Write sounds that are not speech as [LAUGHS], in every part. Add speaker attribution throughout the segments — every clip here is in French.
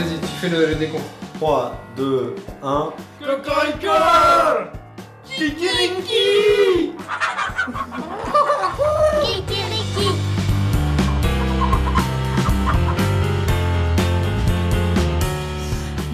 Speaker 1: vas-y, tu fais le, le décompte.
Speaker 2: 3, 2, 1.
Speaker 1: Cocorico
Speaker 3: Kikiriki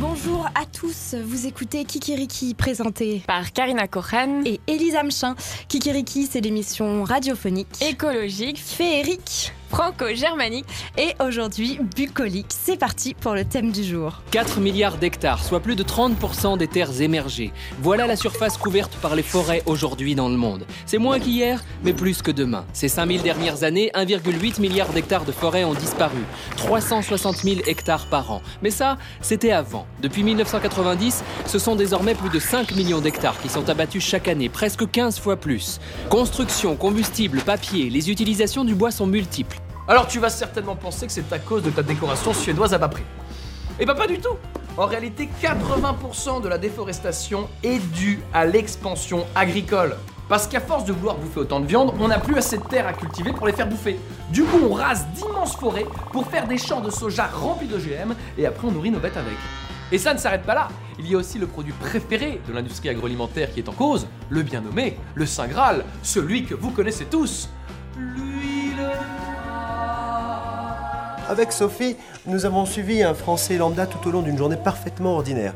Speaker 4: Bonjour à tous, vous écoutez Kikiriki présenté
Speaker 5: par Karina Kohan
Speaker 4: et Elisa Mchin. Kikiriki, c'est l'émission radiophonique
Speaker 5: écologique,
Speaker 4: féerique,
Speaker 5: franco-germanique
Speaker 4: et aujourd'hui bucolique. C'est parti pour le thème du jour.
Speaker 6: 4 milliards d'hectares, soit plus de 30% des terres émergées. Voilà la surface couverte par les forêts aujourd'hui dans le monde. C'est moins qu'hier, mais plus que demain. Ces 5000 dernières années, 1,8 milliard d'hectares de forêts ont disparu. 360 000 hectares par an. Mais ça, c'était avant. Depuis 1990, ce sont désormais plus de 5 millions d'hectares qui sont abattus chaque année, presque 15 fois plus. Construction, combustible, papier, les utilisations du bois sont multiples.
Speaker 7: Alors tu vas certainement penser que c'est à cause de ta décoration suédoise à bas prix. Eh ben pas du tout En réalité, 80% de la déforestation est due à l'expansion agricole. Parce qu'à force de vouloir bouffer autant de viande, on n'a plus assez de terres à cultiver pour les faire bouffer. Du coup, on rase d'immenses forêts pour faire des champs de soja remplis d'OGM et après on nourrit nos bêtes avec. Et ça ne s'arrête pas là. Il y a aussi le produit préféré de l'industrie agroalimentaire qui est en cause, le bien nommé, le Saint Graal, celui que vous connaissez tous.
Speaker 2: Avec Sophie, nous avons suivi un Français lambda tout au long d'une journée parfaitement ordinaire.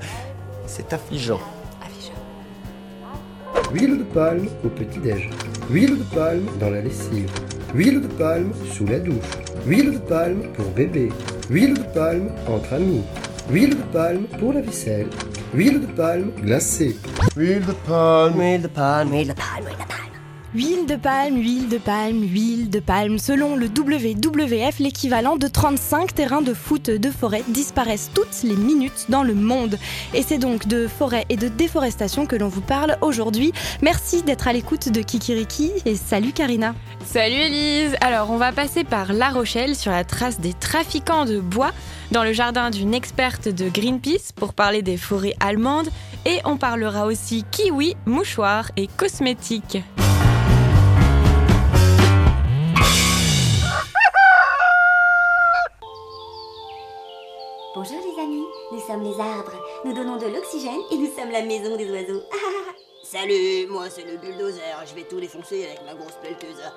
Speaker 2: C'est affligeant.
Speaker 8: Huile de palme au petit-déj. Huile de palme dans la lessive. Huile de palme sous la douche. Huile de palme pour bébé. Huile de palme entre amis. Huile de palme pour la vaisselle. Huile de palme glacée.
Speaker 2: Huile de palme.
Speaker 4: Huile de palme, huile de palme, huile de palme. Huile de palme, huile de palme, huile de palme. Selon le WWF, l'équivalent de 35 terrains de foot de forêt disparaissent toutes les minutes dans le monde. Et c'est donc de forêt et de déforestation que l'on vous parle aujourd'hui. Merci d'être à l'écoute de Kikiriki et salut Karina.
Speaker 5: Salut Elise Alors on va passer par La Rochelle sur la trace des trafiquants de bois dans le jardin d'une experte de Greenpeace pour parler des forêts allemandes et on parlera aussi kiwi, mouchoirs et cosmétiques.
Speaker 3: Sommes les arbres. Nous donnons de l'oxygène et nous sommes la maison des oiseaux. [LAUGHS]
Speaker 9: Salut, moi c'est le bulldozer, je vais tout défoncer avec ma grosse pelleteuse. [LAUGHS]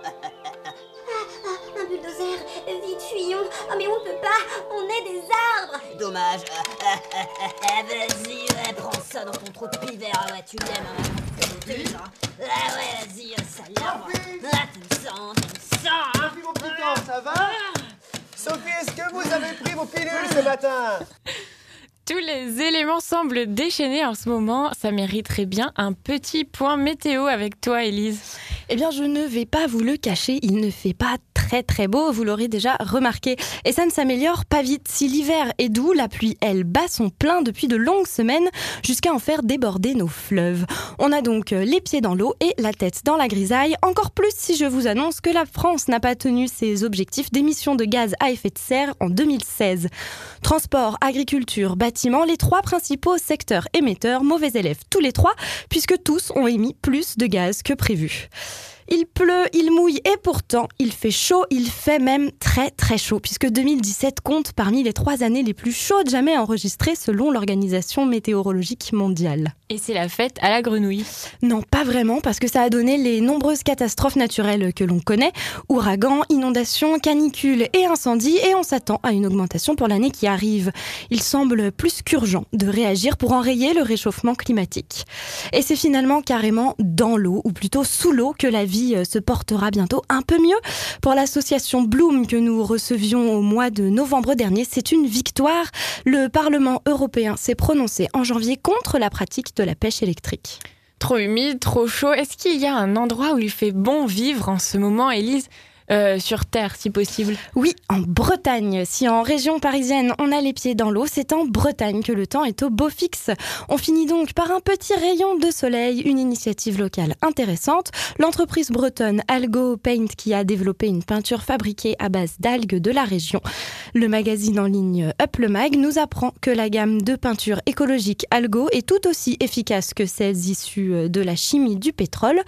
Speaker 3: Ah, un bulldozer, vite fuyons. Oh mais on peut pas, on est des arbres.
Speaker 9: Dommage. [LAUGHS] vas-y, ouais, prends ça dans ton trou de pivert, ah ouais, tu l'aimes, hein, ma grosse pelleteuse, hein. Ah ouais, vas-y, sale arbre. Ah, tu me sens, tu me sens, hein.
Speaker 2: Sophie, mon petit temps, ça va? Sophie, est-ce que vous avez pris vos pilules ce matin?
Speaker 5: Tous les éléments semblent déchaînés en ce moment. Ça mériterait bien un petit point météo avec toi, Elise.
Speaker 4: Eh bien, je ne vais pas vous le cacher, il ne fait pas très très beau, vous l'aurez déjà remarqué. Et ça ne s'améliore pas vite. Si l'hiver est doux, la pluie, elle, bat son plein depuis de longues semaines jusqu'à en faire déborder nos fleuves. On a donc les pieds dans l'eau et la tête dans la grisaille. Encore plus si je vous annonce que la France n'a pas tenu ses objectifs d'émissions de gaz à effet de serre en 2016. Transport, agriculture, bâtiment, les trois principaux secteurs émetteurs, mauvais élèves tous les trois, puisque tous ont émis plus de gaz que prévu. Il pleut, il mouille et pourtant il fait chaud, il fait même très très chaud puisque 2017 compte parmi les trois années les plus chaudes jamais enregistrées selon l'Organisation météorologique mondiale.
Speaker 5: Et c'est la fête à la grenouille.
Speaker 4: Non, pas vraiment parce que ça a donné les nombreuses catastrophes naturelles que l'on connaît, ouragans, inondations, canicules et incendies et on s'attend à une augmentation pour l'année qui arrive. Il semble plus qu'urgent de réagir pour enrayer le réchauffement climatique. Et c'est finalement carrément dans l'eau ou plutôt sous l'eau que la vie se portera bientôt un peu mieux. Pour l'association Bloom que nous recevions au mois de novembre dernier, c'est une victoire. Le Parlement européen s'est prononcé en janvier contre la pratique de la pêche électrique.
Speaker 5: Trop humide, trop chaud. Est-ce qu'il y a un endroit où il fait bon vivre en ce moment, Élise? Euh, sur Terre, si possible
Speaker 4: Oui, en Bretagne. Si en région parisienne, on a les pieds dans l'eau, c'est en Bretagne que le temps est au beau fixe. On finit donc par un petit rayon de soleil, une initiative locale intéressante. L'entreprise bretonne Algo Paint qui a développé une peinture fabriquée à base d'algues de la région. Le magazine en ligne Up le Mag nous apprend que la gamme de peinture écologique Algo est tout aussi efficace que celles issues de la chimie du pétrole,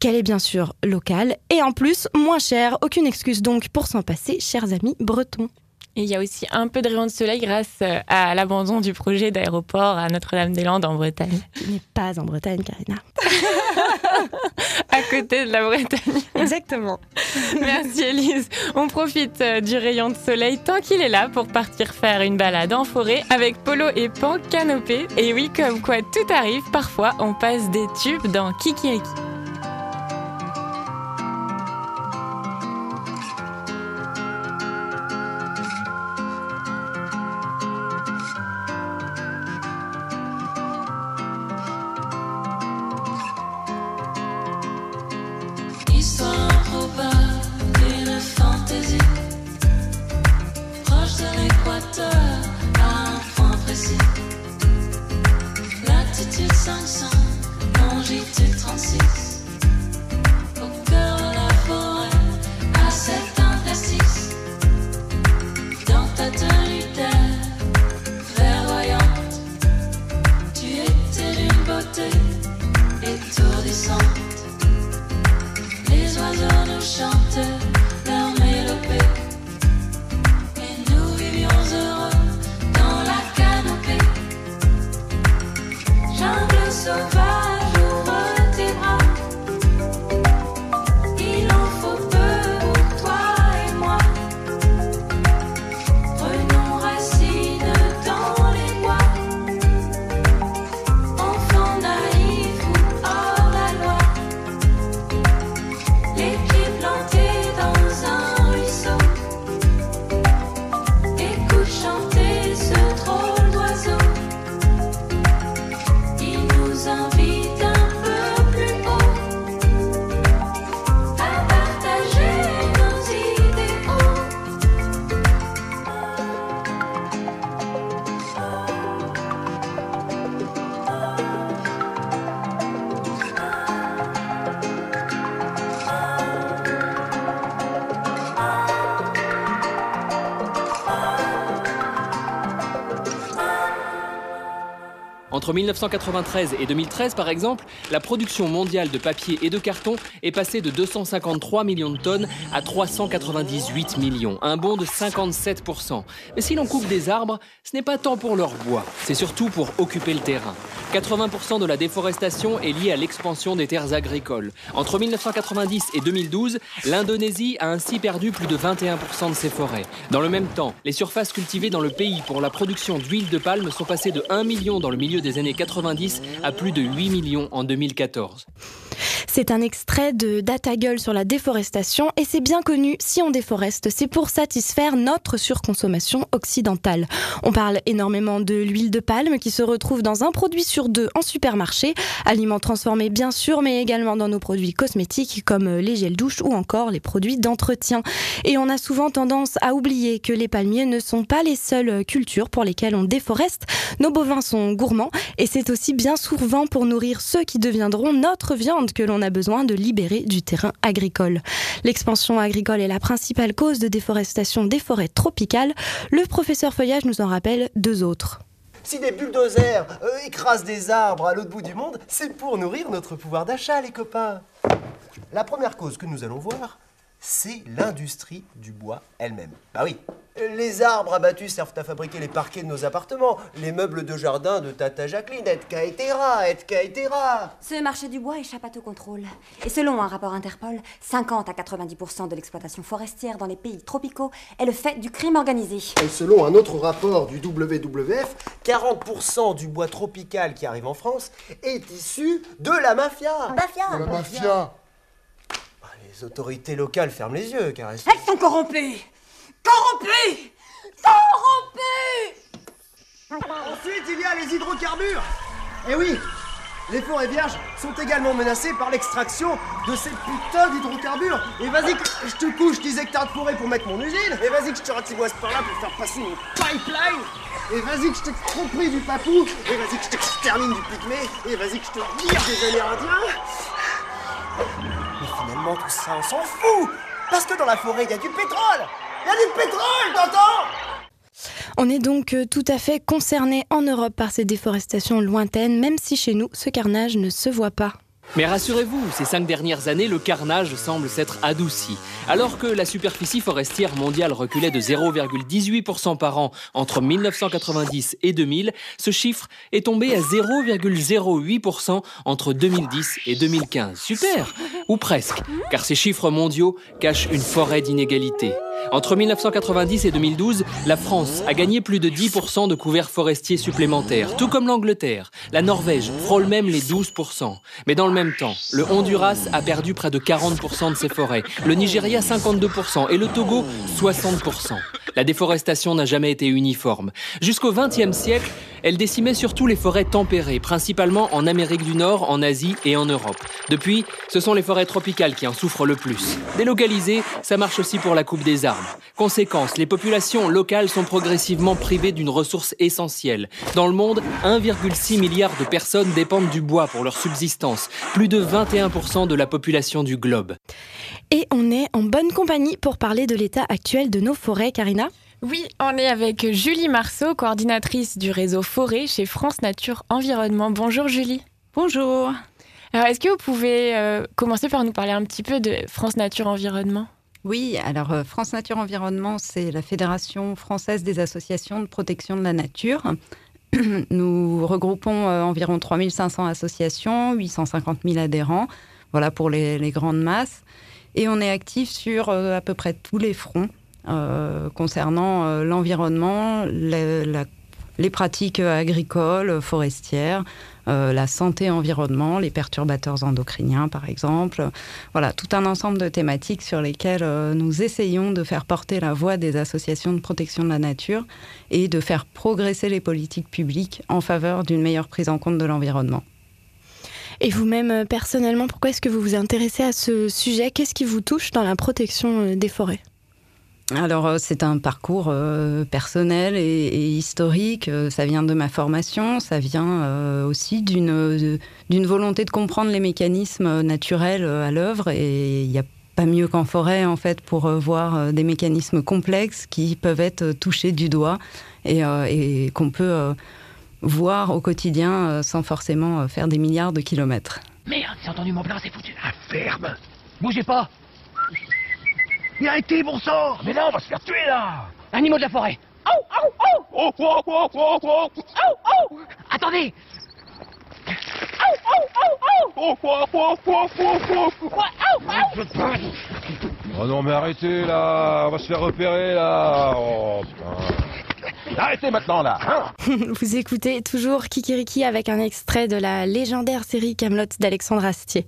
Speaker 4: qu'elle est bien sûr locale et en plus moins chère aucune excuse donc pour s'en passer, chers amis bretons.
Speaker 5: Et il y a aussi un peu de rayon de soleil grâce euh, à l'abandon du projet d'aéroport à Notre-Dame-des-Landes en Bretagne. [LAUGHS]
Speaker 4: Qui n'est pas en Bretagne, Karina. [LAUGHS]
Speaker 5: à côté de la Bretagne. [LAUGHS]
Speaker 4: Exactement.
Speaker 5: Merci Elise. On profite euh, du rayon de soleil tant qu'il est là pour partir faire une balade en forêt avec Polo et Pan canopé. Et oui, comme quoi tout arrive, parfois on passe des tubes dans Kikiriki.
Speaker 10: Histoire
Speaker 6: Entre 1993 et 2013, par exemple, la production mondiale de papier et de carton est passée de 253 millions de tonnes à 398 millions, un bond de 57%. Mais si l'on coupe des arbres, ce n'est pas tant pour leur bois, c'est surtout pour occuper le terrain. 80% de la déforestation est liée à l'expansion des terres agricoles. Entre 1990 et 2012, l'Indonésie a ainsi perdu plus de 21% de ses forêts. Dans le même temps, les surfaces cultivées dans le pays pour la production d'huile de palme sont passées de 1 million dans le milieu des années 90 à plus de 8 millions en 2014.
Speaker 4: C'est un extrait de Data Gueule sur la déforestation et c'est bien connu, si on déforeste, c'est pour satisfaire notre surconsommation occidentale. On parle énormément de l'huile de palme qui se retrouve dans un produit sur deux en supermarché, aliments transformés bien sûr, mais également dans nos produits cosmétiques comme les gels douche ou encore les produits d'entretien. Et on a souvent tendance à oublier que les palmiers ne sont pas les seules cultures pour lesquelles on déforeste. Nos bovins sont gourmands et c'est aussi bien souvent pour nourrir ceux qui deviendront notre viande que l'on a besoin de libérer du terrain agricole. L'expansion agricole est la principale cause de déforestation des forêts tropicales. Le professeur Feuillage nous en rappelle deux autres.
Speaker 2: Si des bulldozers euh, écrasent des arbres à l'autre bout du monde, c'est pour nourrir notre pouvoir d'achat, les copains. La première cause que nous allons voir, c'est l'industrie du bois elle-même. Bah oui, les arbres abattus servent à fabriquer les parquets de nos appartements, les meubles de jardin de Tata Jacqueline, etc., etc.
Speaker 11: Ce marché du bois échappe à tout contrôle. Et selon un rapport Interpol, 50 à 90% de l'exploitation forestière dans les pays tropicaux est le fait du crime organisé.
Speaker 2: Et selon un autre rapport du WWF, 40% du bois tropical qui arrive en France est issu de la mafia.
Speaker 11: Mafia
Speaker 12: La mafia
Speaker 2: Les autorités locales ferment les yeux, car elles
Speaker 11: Elles sont corrompues Corrompues Corrompues
Speaker 2: Ensuite, il y a les hydrocarbures. Eh oui, les forêts vierges sont également menacées par l'extraction de ces putains d'hydrocarbures. Et vas-y, que je te couche 10 hectares de forêt pour mettre mon usine. Et vas-y, que je te ratiboise par là pour faire passer mon pipeline. Et vas-y, que je t'exproprie du papou. Et vas-y, que je t'extermine du pygmée. Et vas-y, que je te vire des Amérindiens. Mais finalement, tout ça, on s'en fout. Parce que dans la forêt, il y a du pétrole. Du pétrole,
Speaker 4: On est donc euh, tout à fait concerné en Europe par ces déforestations lointaines, même si chez nous, ce carnage ne se voit pas.
Speaker 6: Mais rassurez-vous, ces cinq dernières années, le carnage semble s'être adouci. Alors que la superficie forestière mondiale reculait de 0,18% par an entre 1990 et 2000, ce chiffre est tombé à 0,08% entre 2010 et 2015. Super Ou presque, car ces chiffres mondiaux cachent une forêt d'inégalités. Entre 1990 et 2012, la France a gagné plus de 10% de couverts forestiers supplémentaires, tout comme l'Angleterre. La Norvège frôle même les 12%. Mais dans le même temps, le Honduras a perdu près de 40% de ses forêts, le Nigeria 52% et le Togo 60%. La déforestation n'a jamais été uniforme. Jusqu'au XXe siècle, elle décimait surtout les forêts tempérées, principalement en Amérique du Nord, en Asie et en Europe. Depuis, ce sont les forêts tropicales qui en souffrent le plus. Délocalisées, ça marche aussi pour la coupe des arbres. Conséquence, les populations locales sont progressivement privées d'une ressource essentielle. Dans le monde, 1,6 milliard de personnes dépendent du bois pour leur subsistance, plus de 21% de la population du globe.
Speaker 4: Et on est en bonne compagnie pour parler de l'état actuel de nos forêts, Karina?
Speaker 5: Oui, on est avec Julie Marceau, coordinatrice du réseau Forêt chez France Nature Environnement. Bonjour Julie.
Speaker 12: Bonjour.
Speaker 5: Alors, est-ce que vous pouvez euh, commencer par nous parler un petit peu de France Nature Environnement?
Speaker 12: Oui, alors euh, France Nature Environnement, c'est la Fédération française des associations de protection de la nature. [CLEARS THROAT] Nous regroupons euh, environ 3500 associations, 850 000 adhérents, voilà pour les, grandes masses. Et on est actif sur euh, à peu près tous les fronts euh, concernant l'environnement, les pratiques agricoles, forestières, la santé environnement, les perturbateurs endocriniens par exemple. Voilà, tout un ensemble de thématiques sur lesquelles euh, nous essayons de faire porter la voix des associations de protection de la nature et de faire progresser les politiques publiques en faveur d'une meilleure prise en compte de l'environnement.
Speaker 4: Et vous-même, euh, personnellement, pourquoi est-ce que vous vous intéressez à ce sujet? Qu'est-ce qui vous touche dans la protection euh, des forêts?
Speaker 12: Alors, euh, c'est un parcours euh, personnel et, historique. Euh, Ça vient de ma formation, ça vient aussi d'une volonté de comprendre les mécanismes naturels à l'œuvre. Et il n'y a pas mieux qu'en forêt, en fait, pour voir des mécanismes complexes qui peuvent être touchés du doigt et, qu'on peut voir au quotidien sans forcément faire des milliards de kilomètres.
Speaker 13: Merde, j'ai entendu mon plein, c'est foutu. Ah, ferme Bougez pas Mais arrêtez, bon sang Mais là, on va se faire tuer, là. Animaux de la forêt. Oh, oh, oh. Oh, oh, oh, oh, oh Oh, oh Attendez. Oh, oh, oh, oh. Oh, oh, oh, oh, oh, oh Oh, oh,
Speaker 14: Oh non mais arrêtez là, on va se faire repérer là. Oh putain. Arrêtez maintenant là. hein [LAUGHS]
Speaker 4: Vous écoutez toujours Kikiriki avec un extrait de la légendaire série Camelot d'Alexandre Astier.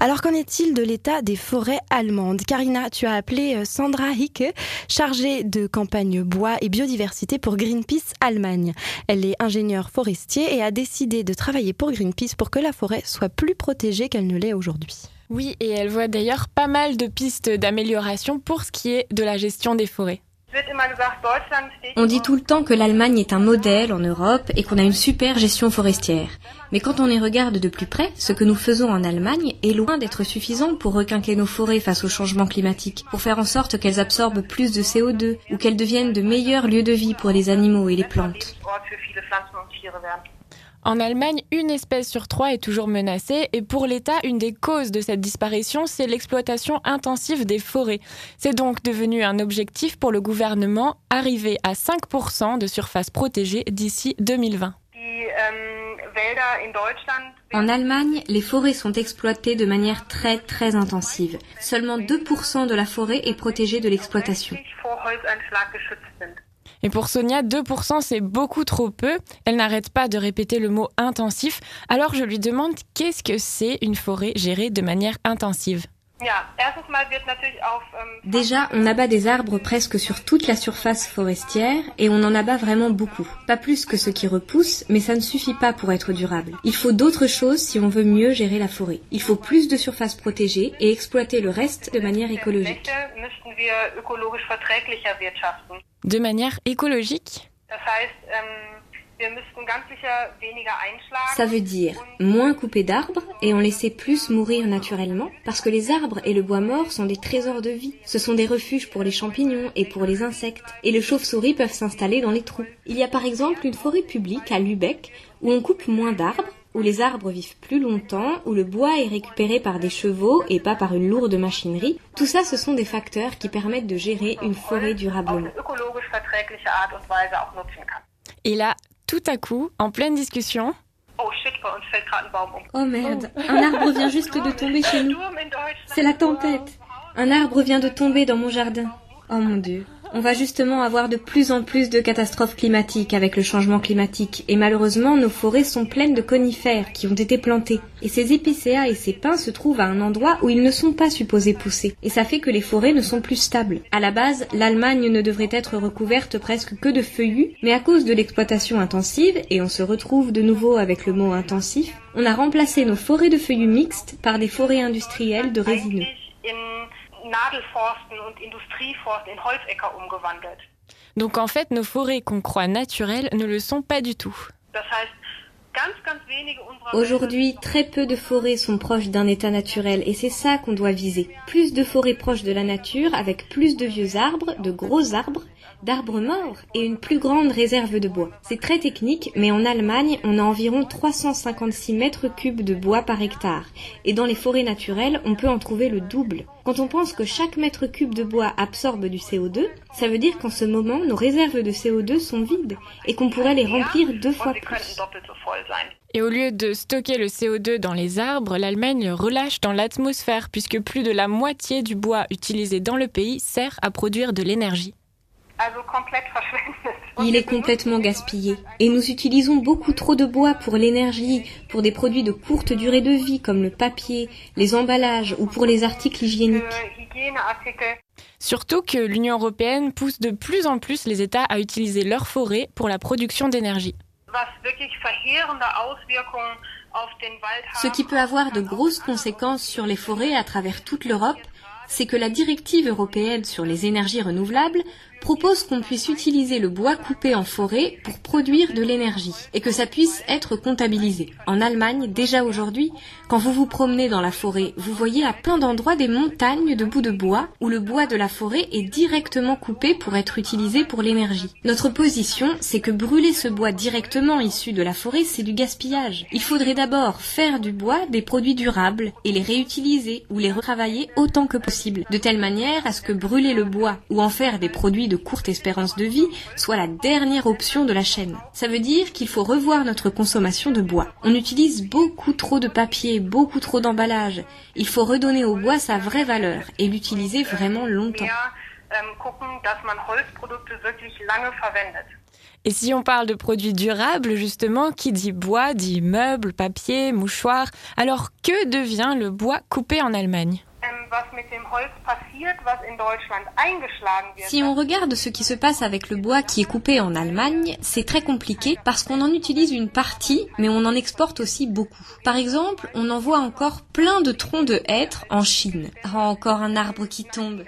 Speaker 4: Alors qu'en est-il de l'état des forêts allemandes? Karina, tu as appelé euh, Sandra Hicke, chargée de campagne bois et biodiversité pour Greenpeace Allemagne. Elle est ingénieure forestier et a décidé de travailler pour Greenpeace pour que la forêt soit plus protégée qu'elle ne l'est aujourd'hui.
Speaker 5: Oui, et elle voit d'ailleurs pas mal de pistes d'amélioration pour ce qui est de la gestion des forêts.
Speaker 15: On dit tout le temps que l'Allemagne est un modèle en Europe et qu'on a une super gestion forestière. Mais quand on y regarde de plus près, ce que nous faisons en Allemagne est loin d'être suffisant pour requinquer nos forêts face au changement climatique, pour faire en sorte qu'elles absorbent plus de CO2 ou qu'elles deviennent de meilleurs lieux de vie pour les animaux et les plantes.
Speaker 5: En Allemagne, une espèce sur trois est toujours menacée et pour l'État, une des causes de cette disparition, c'est l'exploitation intensive des forêts. C'est donc devenu un objectif pour le gouvernement, arriver à 5% de surface protégée d'ici 2020.
Speaker 15: En Allemagne, les forêts sont exploitées de manière très très intensive. Seulement 2% de la forêt est protégée de l'exploitation.
Speaker 5: Et pour Sonia, 2% c'est beaucoup trop peu. Elle n'arrête pas de répéter le mot intensif. Alors je lui demande qu'est-ce que c'est une forêt gérée de manière intensive?
Speaker 15: Déjà, on abat des arbres presque sur toute la surface forestière et on en abat vraiment beaucoup. Pas plus que ce qui repousse, mais ça ne suffit pas pour être durable. Il faut d'autres choses si on veut mieux gérer la forêt. Il faut plus de surface protégée et exploiter le reste de manière écologique.
Speaker 5: De manière écologique?
Speaker 15: Ça veut dire moins couper d'arbres et en laisser plus mourir naturellement, parce que les arbres et le bois mort sont des trésors de vie. Ce sont des refuges pour les champignons et pour les insectes. Et les chauves-souris peuvent s'installer dans les trous. Il y a par exemple une forêt publique à Lübeck où on coupe moins d'arbres, où les arbres vivent plus longtemps, où le bois est récupéré par des chevaux et pas par une lourde machinerie. Tout ça, ce sont des facteurs qui permettent de gérer une forêt durablement.
Speaker 5: Et là, tout à coup, en pleine discussion,
Speaker 15: Oh merde, un arbre vient juste de tomber chez nous. C'est la tempête. Un arbre vient de tomber dans mon jardin. Oh mon dieu. On va justement avoir de plus en plus de catastrophes climatiques avec le changement climatique et malheureusement nos forêts sont pleines de conifères qui ont été plantés et ces épicéas et ces pins se trouvent à un endroit où ils ne sont pas supposés pousser et ça fait que les forêts ne sont plus stables. À la base, l'Allemagne ne devrait être recouverte presque que de feuillus mais à cause de l'exploitation intensive et on se retrouve de nouveau avec le mot intensif, on a remplacé nos forêts de feuillus mixtes par des forêts industrielles de résineux.
Speaker 5: Donc en fait, nos forêts qu'on croit naturelles ne le sont pas du tout.
Speaker 15: Aujourd'hui, très peu de forêts sont proches d'un état naturel et c'est ça qu'on doit viser. Plus de forêts proches de la nature avec plus de vieux arbres, de gros arbres, d'arbres morts et une plus grande réserve de bois. C'est très technique, mais en Allemagne, on a environ 356 mètres cubes de bois par hectare. Et dans les forêts naturelles, on peut en trouver le double. Quand on pense que chaque mètre cube de bois absorbe du CO2, ça veut dire qu'en ce moment, nos réserves de CO2 sont vides et qu'on pourrait les remplir deux fois plus.
Speaker 5: Et au lieu de stocker le CO2 dans les arbres, l'Allemagne le relâche dans l'atmosphère puisque plus de la moitié du bois utilisé dans le pays sert à produire de l'énergie.
Speaker 15: Il est complètement gaspillé. Et nous utilisons beaucoup trop de bois pour l'énergie, pour des produits de courte durée de vie comme le papier, les emballages ou pour les articles hygiéniques.
Speaker 5: Surtout que l'Union européenne pousse de plus en plus les États à utiliser leurs forêts pour la production d'énergie.
Speaker 15: Ce qui peut avoir de grosses conséquences sur les forêts à travers toute l'Europe, c'est que la directive européenne sur les énergies renouvelables propose qu'on puisse utiliser le bois coupé en forêt pour produire de l'énergie et que ça puisse être comptabilisé. En Allemagne, déjà aujourd'hui, quand vous vous promenez dans la forêt, vous voyez à plein d'endroits des montagnes de bouts de bois où le bois de la forêt est directement coupé pour être utilisé pour l'énergie. Notre position, c'est que brûler ce bois directement issu de la forêt, c'est du gaspillage. Il faudrait d'abord faire du bois des produits durables et les réutiliser ou les retravailler autant que possible, de telle manière à ce que brûler le bois ou en faire des produits de courte espérance de vie soit la dernière option de la chaîne. Ça veut dire qu'il faut revoir notre consommation de bois. On utilise beaucoup trop de papier, beaucoup trop d'emballage. Il faut redonner au bois sa vraie valeur et l'utiliser vraiment longtemps.
Speaker 5: Et si on parle de produits durables, justement, qui dit bois dit meubles, papier, mouchoirs. Alors que devient le bois coupé en Allemagne?
Speaker 15: Si on regarde ce qui se passe avec le bois qui est coupé en Allemagne, c'est très compliqué parce qu'on en utilise une partie, mais on en exporte aussi beaucoup. Par exemple, on envoie encore plein de troncs de hêtre en Chine. Oh, encore un arbre qui tombe.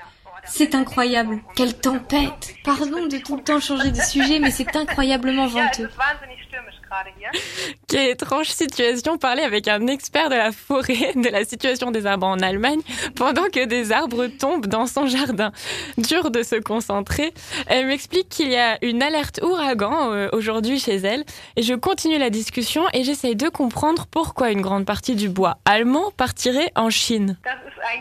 Speaker 15: C'est incroyable. Quelle tempête. Pardon de tout le temps changer de sujet, mais c'est incroyablement venteux. [LAUGHS]
Speaker 5: Quelle étrange situation, parler avec un expert de la forêt, [LAUGHS] de la situation des arbres en Allemagne, pendant que des arbres tombent dans son jardin. Dur de se concentrer. Elle m'explique qu'il y a une alerte ouragan euh, aujourd'hui chez elle, et je continue la discussion et j'essaye de comprendre pourquoi une grande partie du bois allemand partirait en Chine.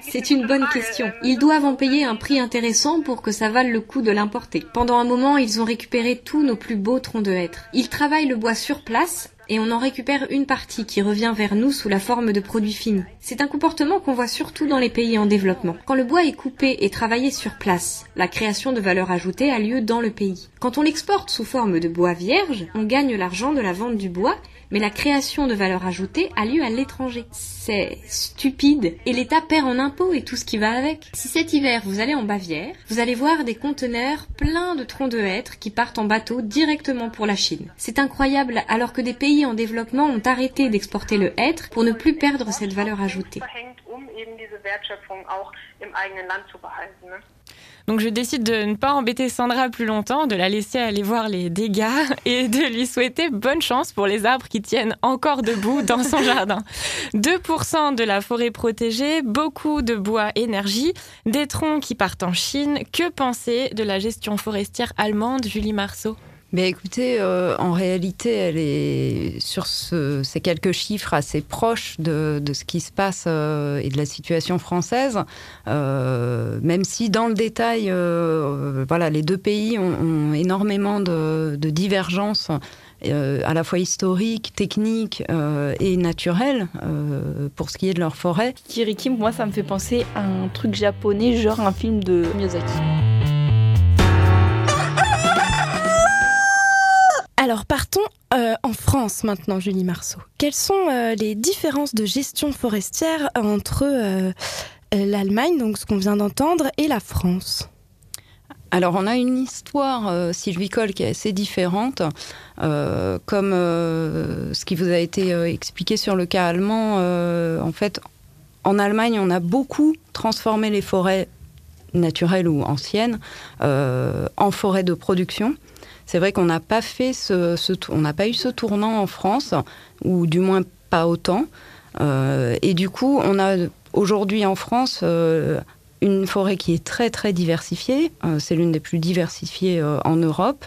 Speaker 15: C'est une bonne question. Ils doivent en payer un prix intéressant pour que ça vale le coup de l'importer. Pendant un moment, ils ont récupéré tous nos plus beaux troncs de hêtre. Ils travaillent le bois sur place et on en récupère une partie qui revient vers nous sous la forme de produits finis. C'est un comportement qu'on voit surtout dans les pays en développement. Quand le bois est coupé et travaillé sur place, la création de valeur ajoutée a lieu dans le pays. Quand on l'exporte sous forme de bois vierge, on gagne l'argent de la vente du bois mais la création de valeur ajoutée a lieu à l'étranger. C'est stupide et l'État perd en impôts et tout ce qui va avec. Si cet hiver vous allez en Bavière, vous allez voir des conteneurs pleins de troncs de hêtre qui partent en bateau directement pour la Chine. C'est incroyable alors que des pays en développement ont arrêté d'exporter le hêtre pour ne plus perdre cette valeur ajoutée.
Speaker 5: Donc je décide de ne pas embêter Sandra plus longtemps, de la laisser aller voir les dégâts [LAUGHS] et de lui souhaiter bonne chance pour les arbres qui tiennent encore debout dans son [LAUGHS] jardin. 2% de la forêt protégée, beaucoup de bois énergie, des troncs qui partent en Chine. Que penser de la gestion forestière allemande, Julie Marceau?
Speaker 12: Mais écoutez, euh, en réalité, elle est sur ce- ces quelques chiffres assez proches de, ce qui se passe euh, et de la situation française, euh, même si dans le détail, voilà, les deux pays ont, énormément de, divergences. à la fois historiques, techniques et naturelles pour ce qui est de leur forêt.
Speaker 16: Kiriki, moi, ça me fait penser à un truc japonais, genre un film de Miyazaki.
Speaker 4: Alors partons euh, en France maintenant, Julie Marceau. Quelles sont euh, les différences de gestion forestière entre euh, l'Allemagne, donc ce qu'on vient d'entendre, et la France?
Speaker 12: Alors, on a une histoire sylvicole qui est assez différente, comme ce qui vous a été expliqué sur le cas allemand. en fait, en Allemagne, on a beaucoup transformé les forêts naturelles ou anciennes en forêts de production. C'est vrai qu'on n'a pas fait ce, on n'a pas eu ce tournant en France, ou du moins pas autant. Euh, et du coup, on a aujourd'hui en France euh, une forêt qui est très très diversifiée. Euh, c'est l'une des plus diversifiées en Europe.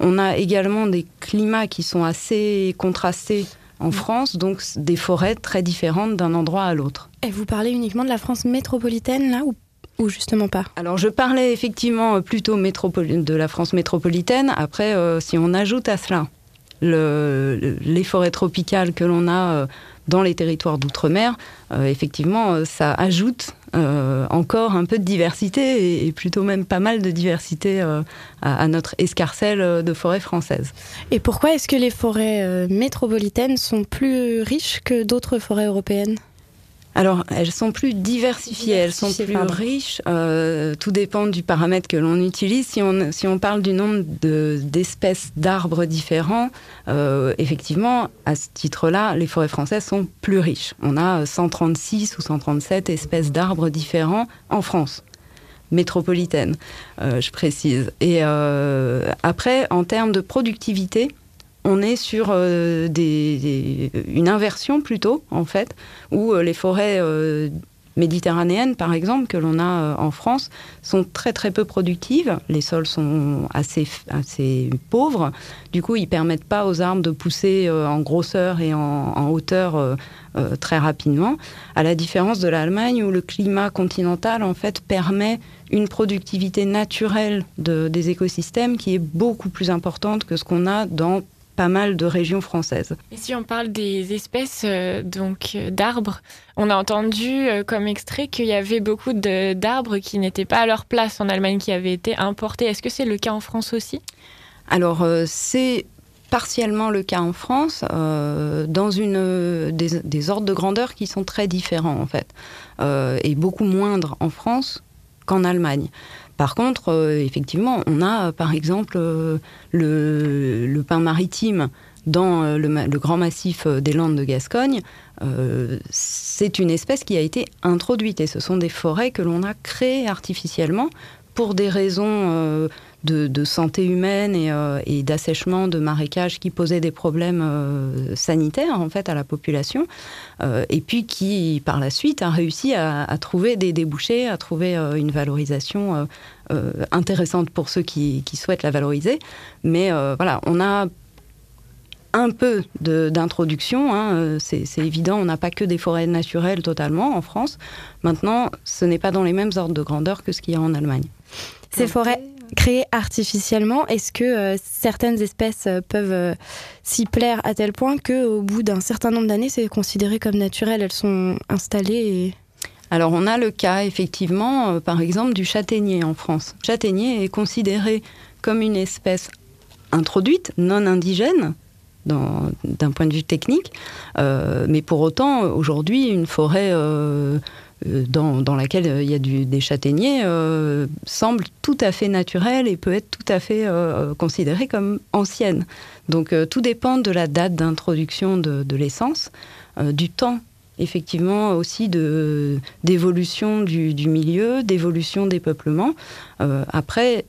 Speaker 12: On a également des climats qui sont assez contrastés en France, donc des forêts très différentes d'un endroit à l'autre.
Speaker 4: Et vous parlez uniquement de la France métropolitaine, là, ou, ou justement pas
Speaker 12: Alors je parlais effectivement euh, plutôt métropoli- de la France métropolitaine. Après, euh, si on ajoute à cela le- le- les forêts tropicales que l'on a euh, dans les territoires d'outre-mer, euh, effectivement, ça ajoute euh, encore un peu de diversité et, et plutôt même pas mal de diversité euh, à, à notre escarcelle de forêts françaises.
Speaker 4: Et pourquoi est-ce que les forêts euh, métropolitaines sont plus riches que d'autres forêts européennes?
Speaker 12: Alors, elles sont plus diversifiées, elles sont plus
Speaker 4: pardon.
Speaker 12: riches. euh, tout dépend du paramètre que l'on utilise. Si on, si on parle du nombre de- d'espèces d'arbres différents, euh, effectivement, à ce titre-là, les forêts françaises sont plus riches. On a 136 ou 137 espèces d'arbres différents en France métropolitaine, euh, je précise. Et euh, après, en termes de productivité, on est sur euh, une inversion plutôt, en fait, où euh, les forêts euh, méditerranéennes, par exemple, que l'on a en France, sont très très peu productives. Les sols sont assez, assez pauvres. Du coup, ils permettent pas aux arbres de pousser en grosseur et en, en hauteur très rapidement. À la différence de l'Allemagne, où le climat continental, en fait, permet une productivité naturelle de- des écosystèmes qui est beaucoup plus importante que ce qu'on a dans pas mal de régions françaises.
Speaker 5: Et si on parle des espèces euh, donc euh, d'arbres, on a entendu euh, comme extrait qu'il y avait beaucoup d'arbres qui n'étaient pas à leur place en Allemagne, qui avaient été importés. Est-ce que c'est le cas en France aussi?
Speaker 12: Alors, euh, c'est partiellement le cas en France, euh, dans une, euh, des, des ordres de grandeur qui sont très différents, en fait, euh, et beaucoup moindres en France qu'en Allemagne. Par contre, euh, effectivement, on a, euh, par exemple, euh, le, le pin maritime dans le, grand massif des Landes de Gascogne. C'est une espèce qui a été introduite et ce sont des forêts que l'on a créées artificiellement pour des raisons euh, de, santé humaine et, euh, d'assèchement de marécages qui posaient des problèmes euh, sanitaires en fait à la population et puis qui par la suite a réussi à, trouver des débouchés, à trouver une valorisation intéressante pour ceux qui, souhaitent la valoriser. Mais voilà, on a un peu d'introduction, hein, c'est évident, on n'a pas que des forêts naturelles totalement en France. Maintenant, ce n'est pas dans les mêmes ordres de grandeur que ce qu'il y a en Allemagne.
Speaker 4: Ces forêts créées artificiellement, est-ce que euh, certaines espèces euh, peuvent euh, s'y plaire à tel point qu'au bout d'un certain nombre d'années, c'est considéré comme naturel Elles sont installées et...
Speaker 12: Alors on a le cas effectivement, euh, par exemple, du châtaignier en France. Le châtaignier est considéré comme une espèce introduite, non indigène, d'un point de vue technique, Euh, mais pour autant, aujourd'hui, une forêt euh, dans, dans laquelle euh, il y a des châtaigniers euh, semble tout à fait naturelle et peut être tout à fait euh, considérée comme ancienne. Donc euh, tout dépend de la date d'introduction de, l'essence, euh, du temps effectivement aussi de d'évolution du, milieu, d'évolution des peuplements. Euh, après,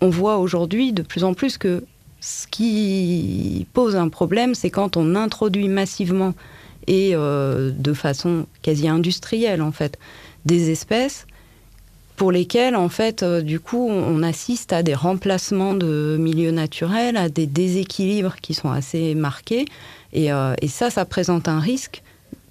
Speaker 12: on voit aujourd'hui de plus en plus que ce qui pose un problème, c'est quand on introduit massivement et euh, de façon quasi industrielle en fait des espèces pour lesquels, en fait, euh, du coup, on assiste à des remplacements de milieux naturels, à des déséquilibres qui sont assez marqués. Et, euh, et ça, ça présente un risque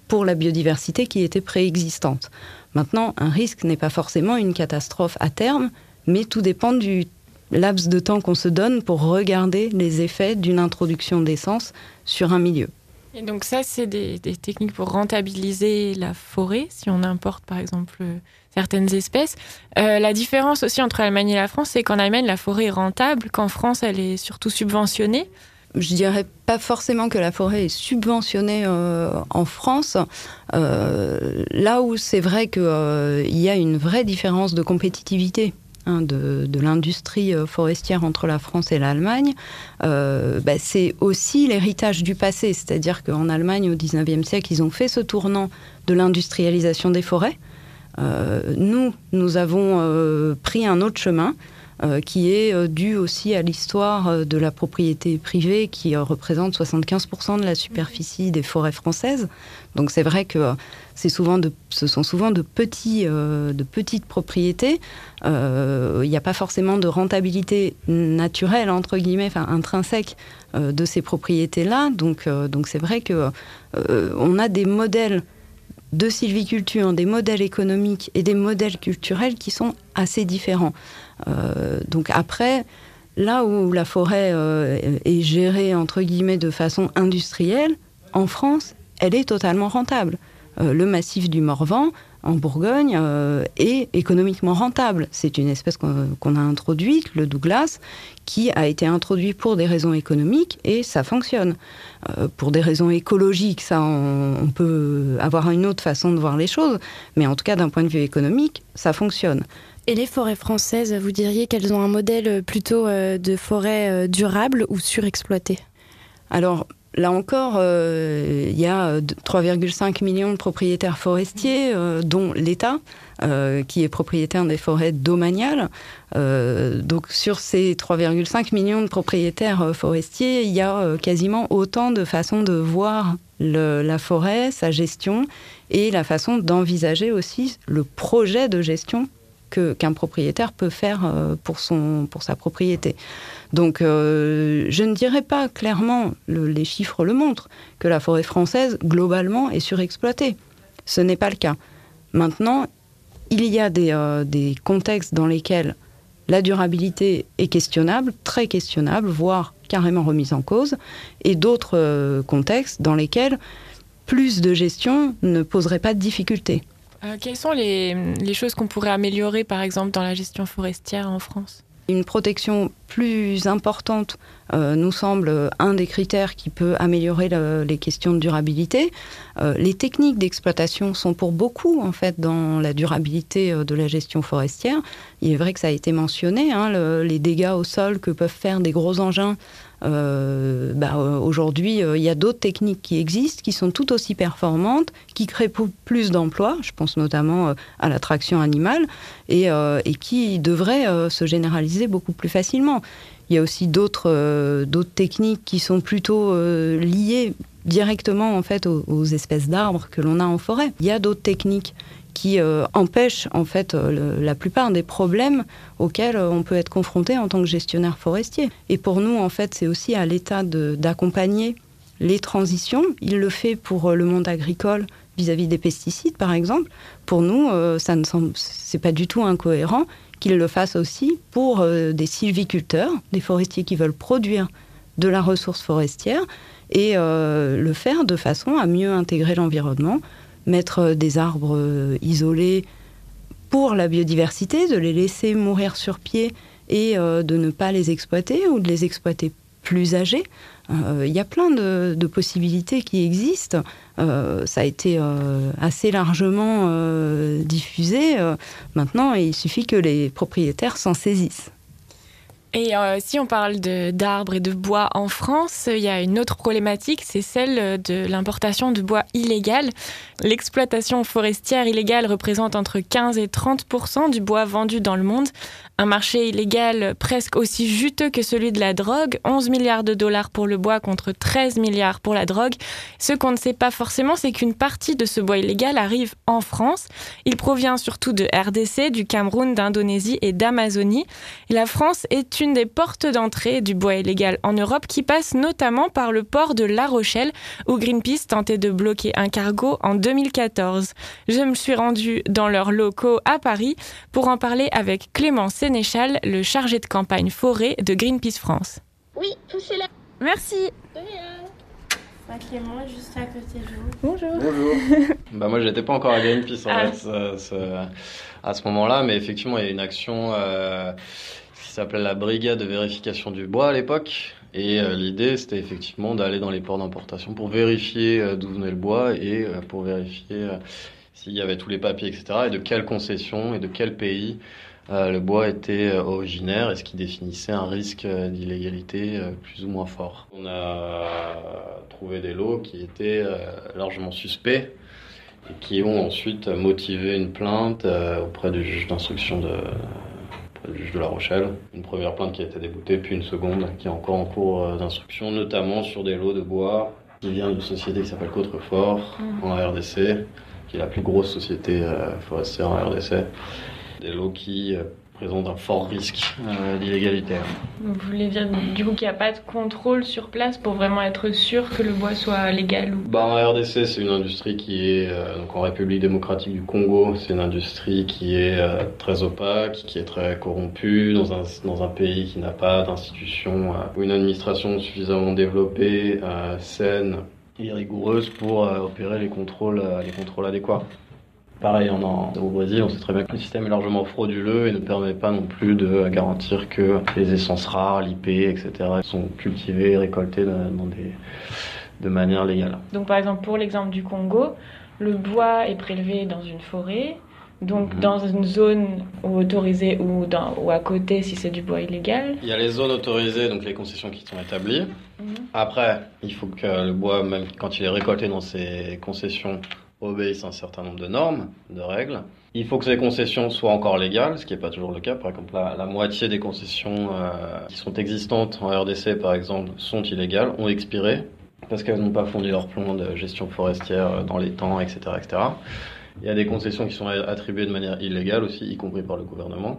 Speaker 12: pour la biodiversité qui était préexistante. Maintenant, un risque n'est pas forcément une catastrophe à terme, mais tout dépend du laps de temps qu'on se donne pour regarder les effets d'une introduction d'essence sur un milieu.
Speaker 5: Et donc ça, c'est des, techniques pour rentabiliser la forêt, si on importe par exemple euh, certaines espèces. Euh, la différence aussi entre l'Allemagne et la France, c'est qu'en Allemagne, la forêt est rentable, qu'en France, elle est surtout subventionnée.
Speaker 12: Je dirais pas forcément que la forêt est subventionnée euh, en France. Là où c'est vrai qu'il y a une vraie différence de compétitivité hein, de, l'industrie euh, forestière entre la France et l'Allemagne, euh, bah, c'est aussi l'héritage du passé. C'est-à-dire qu'en Allemagne, au 19e siècle, ils ont fait ce tournant de l'industrialisation des forêts. Euh, nous, nous avons pris un autre chemin qui est dû aussi à l'histoire de la propriété privée qui représente 75% de la superficie des forêts françaises. Donc c'est vrai que souvent ce sont souvent de, petits, euh, de petites propriétés. Euh, Il n'y a pas forcément de rentabilité naturelle, entre guillemets, enfin intrinsèque euh, de ces propriétés-là. Donc donc c'est vrai que on a des modèles de sylviculture, des modèles économiques et des modèles culturels qui sont assez différents. Donc après, là où la forêt est gérée entre guillemets de façon industrielle, en France, elle est totalement rentable. Euh, le massif du Morvan, en Bourgogne, euh, est économiquement rentable. C'est une espèce qu'on a introduite, le Douglas, qui a été introduit pour des raisons économiques et ça fonctionne. Euh, pour des raisons écologiques, ça, on, on peut avoir une autre façon de voir les choses, mais en tout cas, d'un point de vue économique, ça fonctionne.
Speaker 4: Et les forêts françaises, vous diriez qu'elles ont un modèle plutôt de forêt durable ou surexploitée?
Speaker 12: Alors, là encore, euh, il y a euh, 3,5 millions de propriétaires forestiers, euh, dont l'État, euh, qui est propriétaire des forêts domaniales. Euh, donc, sur ces 3,5 millions de propriétaires euh, forestiers, il y a euh, quasiment autant de façons de voir la forêt, sa gestion, et la façon d'envisager aussi le projet de gestion qu'un propriétaire peut faire euh, pour sa propriété. Donc, euh, je ne dirais pas clairement, le- les chiffres le montrent, que la forêt française, globalement, est surexploitée. Ce n'est pas le cas. Maintenant, il y a des, euh, contextes dans lesquels la durabilité est questionnable, très questionnable, voire carrément remise en cause, et d'autres euh, contextes dans lesquels plus de gestion ne poserait pas de difficultés.
Speaker 5: Quelles sont les choses qu'on pourrait améliorer, par exemple, dans la gestion forestière en France?
Speaker 12: Une protection plus importante euh, nous semble un des critères qui peut améliorer le- les questions de durabilité. Euh, les techniques d'exploitation sont pour beaucoup en fait dans la durabilité euh, de la gestion forestière. Il est vrai que ça a été mentionné, hein, le- les dégâts au sol que peuvent faire des gros engins. Euh, bah, euh, Aujourd'hui, euh, il y a d'autres techniques qui existent, qui sont tout aussi performantes, qui créent plus d'emplois. Je pense notamment à la traction animale et, qui devraient se généraliser beaucoup plus facilement. Il y a aussi d'autres techniques qui sont plutôt liées directement en fait aux espèces d'arbres que l'on a en forêt. Il y a d'autres techniques qui euh, empêchent en fait euh, la plupart des problèmes auxquels euh, on peut être confronté en tant que gestionnaire forestier. Et pour nous, en fait, c'est aussi à l'État d'accompagner les transitions. Il le fait pour le monde agricole vis-à-vis des pesticides, par exemple. Pour nous, euh, ça ne semble, c'est pas du tout incohérent qu'il le fasse aussi pour des sylviculteurs, des forestiers qui veulent produire de la ressource forestière et le faire de façon à mieux intégrer l'environnement, mettre euh, des arbres euh, isolés pour la biodiversité, de les laisser mourir sur pied et euh, de ne pas les exploiter ou de les exploiter plus âgés. Il y a plein de, possibilités qui existent. Ça a été assez largement diffusé. Maintenant, il suffit que les propriétaires s'en saisissent.
Speaker 5: Et euh, si on parle d'arbres et de bois en France, il y a une autre problématique, c'est celle de l'importation de bois illégal. L'exploitation forestière illégale représente entre 15 et 30% du bois vendu dans le monde. Un marché illégal presque aussi juteux que celui de la drogue, 11 milliards de dollars pour le bois contre 13 milliards pour la drogue. Ce qu'on ne sait pas forcément, c'est qu'une partie de ce bois illégal arrive en France. Il provient surtout de RDC, du Cameroun, d'Indonésie et d'Amazonie. La France est une des portes d'entrée du bois illégal en Europe qui passe notamment par le port de La Rochelle où Greenpeace tentait de bloquer un cargo en 2014. Je me suis rendue dans leurs locaux à Paris pour en parler avec Clément Sénéchal, le chargé de campagne forêt de Greenpeace France.
Speaker 17: Oui, touchez-la.
Speaker 5: Merci.
Speaker 17: Ça Clément, juste à côté de vous.
Speaker 5: Bonjour.
Speaker 18: Bonjour. [LAUGHS] bah moi j'étais pas encore à Greenpeace en
Speaker 17: Ah.
Speaker 18: fait ce- ce- à ce moment-là, mais effectivement il y a une action euh, qui s'appelait la brigade de vérification du bois à l'époque. Et euh, l'idée c'était effectivement d'aller dans les ports d'importation pour vérifier euh, d'où venait le bois et euh, pour vérifier euh, s'il y avait tous les papiers, etc. Et de quelle concession et de quel pays euh, le bois était euh, originaire et ce qui définissait un risque euh, d'illégalité euh, plus ou moins fort. On a trouvé des lots qui étaient euh, largement suspects et qui ont ensuite motivé une plainte euh, auprès du juge d'instruction de, du juge de La Rochelle. Une première plainte qui a été déboutée, puis une seconde qui est encore en cours euh, d'instruction, notamment sur des lots de bois qui vient d'une société qui s'appelle Contrefort en RDC, qui est la plus grosse société euh, forestière en RDC. Des lots qui euh, présentent un fort risque euh, d'illégalité.
Speaker 5: Vous voulez dire du coup qu'il n'y a pas de contrôle sur place pour vraiment être sûr que le bois soit légal ou
Speaker 18: Bah, en RDC, c'est une industrie qui est, euh, donc en République démocratique du Congo, c'est une industrie qui est euh, très opaque, qui est très corrompue, dans un, dans un pays qui n'a pas d'institution ou une administration suffisamment développée, saine et rigoureuse pour opérer les contrôles, les contrôles adéquats. Pareil, en, en- au Brésil, on sait très bien que le système est largement frauduleux et ne permet pas non plus de garantir que les essences rares, l'IP, etc., sont cultivées et récoltées dans, dans des, de manière légale.
Speaker 5: Donc par exemple pour l'exemple du Congo, le bois est prélevé dans une forêt, donc
Speaker 18: Mhm.
Speaker 5: dans une zone autorisée ou, dans, ou à côté si c'est du bois illégal.
Speaker 18: Il y a les zones autorisées, donc les concessions qui sont établies.
Speaker 5: Mhm.
Speaker 18: Après, il faut que le bois, même quand il est récolté dans ces concessions, obéisse à un certain nombre de normes, de règles. Il faut que ces concessions soient encore légales, ce qui n'est pas toujours le cas. Par exemple, la, la moitié des concessions euh, qui sont existantes en RDC, par exemple, sont illégales, ont expiré, parce qu'elles n'ont pas fourni leur plan de gestion forestière euh, dans les temps, etc., etc. Il y a des concessions qui sont attribuées de manière illégale aussi, y compris par le gouvernement.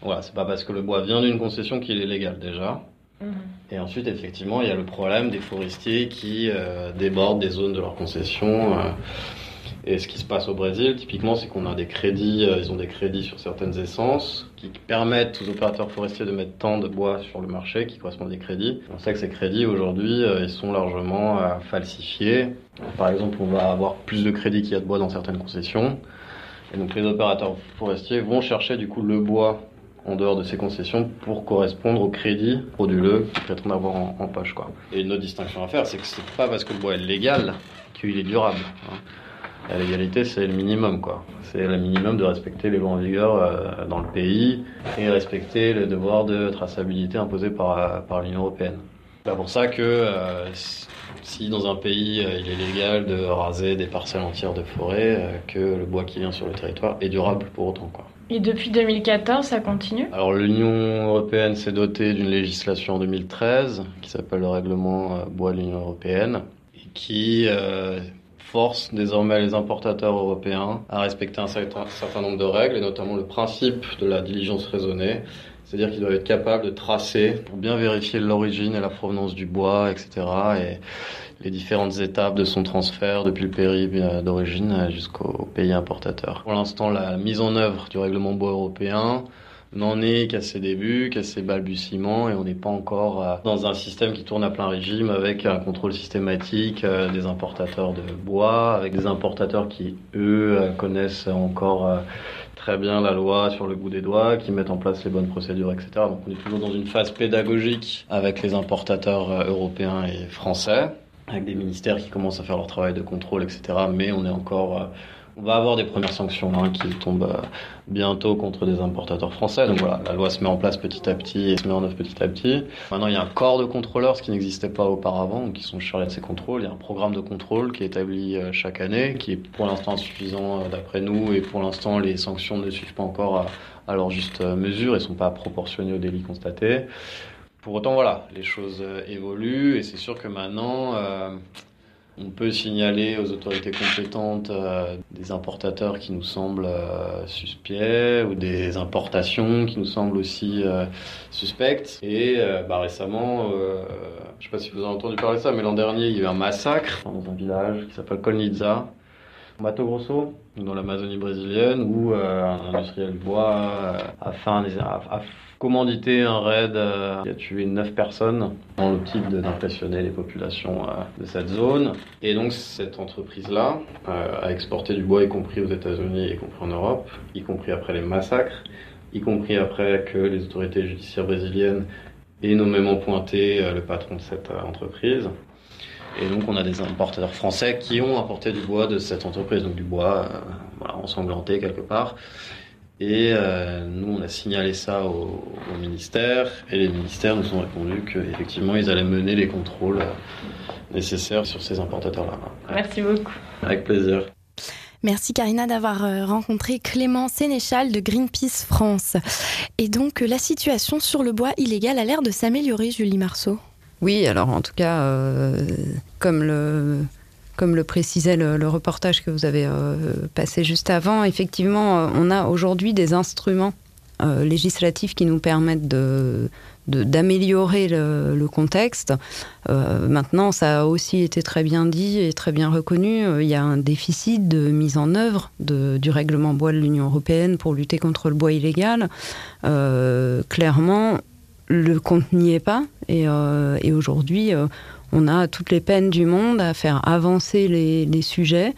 Speaker 18: Voilà, c'est pas parce que le bois vient d'une concession qu'il est légal déjà. Et ensuite, effectivement, il y a le problème des forestiers qui euh, débordent des zones de leur concession. euh, et ce qui se passe au Brésil, typiquement, c'est qu'on a des crédits, euh, ils ont des crédits sur certaines essences qui permettent aux opérateurs forestiers de mettre tant de bois sur le marché qui correspondent à des crédits. On sait que ces crédits, aujourd'hui, euh, ils sont largement euh, falsifiés. Par exemple, on va avoir plus de crédits qu'il y a de bois dans certaines concessions. Et donc, les opérateurs forestiers vont chercher, du coup, le bois en dehors de ces concessions pour correspondre au crédit frauduleux qu'ils prétendent avoir en, en poche. Quoi. Et une autre distinction à faire, c'est que c'est pas parce que le bois est légal qu'il est durable. hein. La légalité, c'est le minimum, quoi. C'est le minimum de respecter les lois en vigueur euh, dans le pays et respecter le devoir de traçabilité imposé par, euh, par l'Union européenne. C'est pour ça que euh, si- dans un pays il est légal de raser des parcelles entières de forêt, euh, que le bois qui vient sur le territoire est durable pour autant, quoi.
Speaker 5: Et depuis 2014, ça continue?
Speaker 18: Alors l'Union européenne s'est dotée d'une législation en 2013 qui s'appelle le règlement bois de l'Union européenne et qui euh, force désormais les importateurs européens à respecter un certain, nombre de règles et notamment le principe de la diligence raisonnée. C'est-à-dire qu'ils doivent être capables de tracer pour bien vérifier l'origine et la provenance du bois, etc. et les différentes étapes de son transfert depuis le pays euh, d'origine jusqu'au pays importateur. Pour l'instant, la mise en œuvre du règlement bois européen n'en est qu'à ses débuts, qu'à ses balbutiements, et on n'est pas encore euh, dans un système qui tourne à plein régime avec un contrôle systématique euh, des importateurs de bois, avec des importateurs qui, eux, euh, connaissent encore très bien la loi sur le bout des doigts, qui mettent en place les bonnes procédures, etc. Donc on est toujours dans une phase pédagogique avec les importateurs européens et français, avec des ministères qui commencent à faire leur travail de contrôle, etc. Mais on est encore On va avoir des premières sanctions hein, qui tombent euh, bientôt contre des importateurs français. Donc voilà, la loi se met en place petit à petit et se met en œuvre petit à petit. Maintenant, il y a un corps de contrôleurs, ce qui n'existait pas auparavant, qui sont chargés de ces contrôles. Il y a un programme de contrôle qui est établi euh, chaque année, qui est pour l'instant insuffisant euh, d'après nous, et pour l'instant, les sanctions ne suivent pas encore à, à leur juste mesure et ne sont pas proportionnées aux délits constatés. Pour autant, voilà, les choses évoluent et c'est sûr que maintenant, on peut signaler aux autorités compétentes euh, des importateurs qui nous semblent euh, suspects ou des importations qui nous semblent aussi euh, suspectes. Et bah, récemment, je ne sais pas si vous avez entendu parler de ça, mais l'an dernier, il y a eu un massacre dans un village qui s'appelle Colniza, Mato Grosso, dans l'Amazonie brésilienne, où un industriel du bois a, a, a commandité un raid euh, qui a tué 9 personnes dans l'optique d'impressionner les populations euh, de cette zone. Et donc cette entreprise-là euh, a exporté du bois, y compris aux États-Unis, y compris en Europe, y compris après les massacres, y compris après que les autorités judiciaires brésiliennes aient nommément pointé le patron de cette entreprise. Et donc on a des importateurs français qui ont importé du bois de cette entreprise, donc du bois ensanglanté quelque part. Et euh, nous, on a signalé ça au, au, ministère, et les ministères nous ont répondu qu'effectivement, ils allaient mener les contrôles euh, nécessaires sur ces importateurs-là.
Speaker 5: Merci beaucoup.
Speaker 18: Avec plaisir.
Speaker 4: Merci Karina d'avoir euh, rencontré Clément Sénéchal de Greenpeace France. Et donc, la situation sur le bois illégal a l'air de s'améliorer, Julie Marceau.
Speaker 12: Oui, alors en tout cas, euh, comme le comme le précisait le, reportage que vous avez euh, passé juste avant, effectivement, euh, on a aujourd'hui des instruments euh, législatifs qui nous permettent d'améliorer le, contexte. Maintenant, ça a aussi été très bien dit et très bien reconnu. Il y a un déficit de mise en œuvre du règlement bois de l'Union européenne pour lutter contre le bois illégal. Clairement, le compte n'y est pas. Et, et aujourd'hui, on a toutes les peines du monde à faire avancer les, sujets.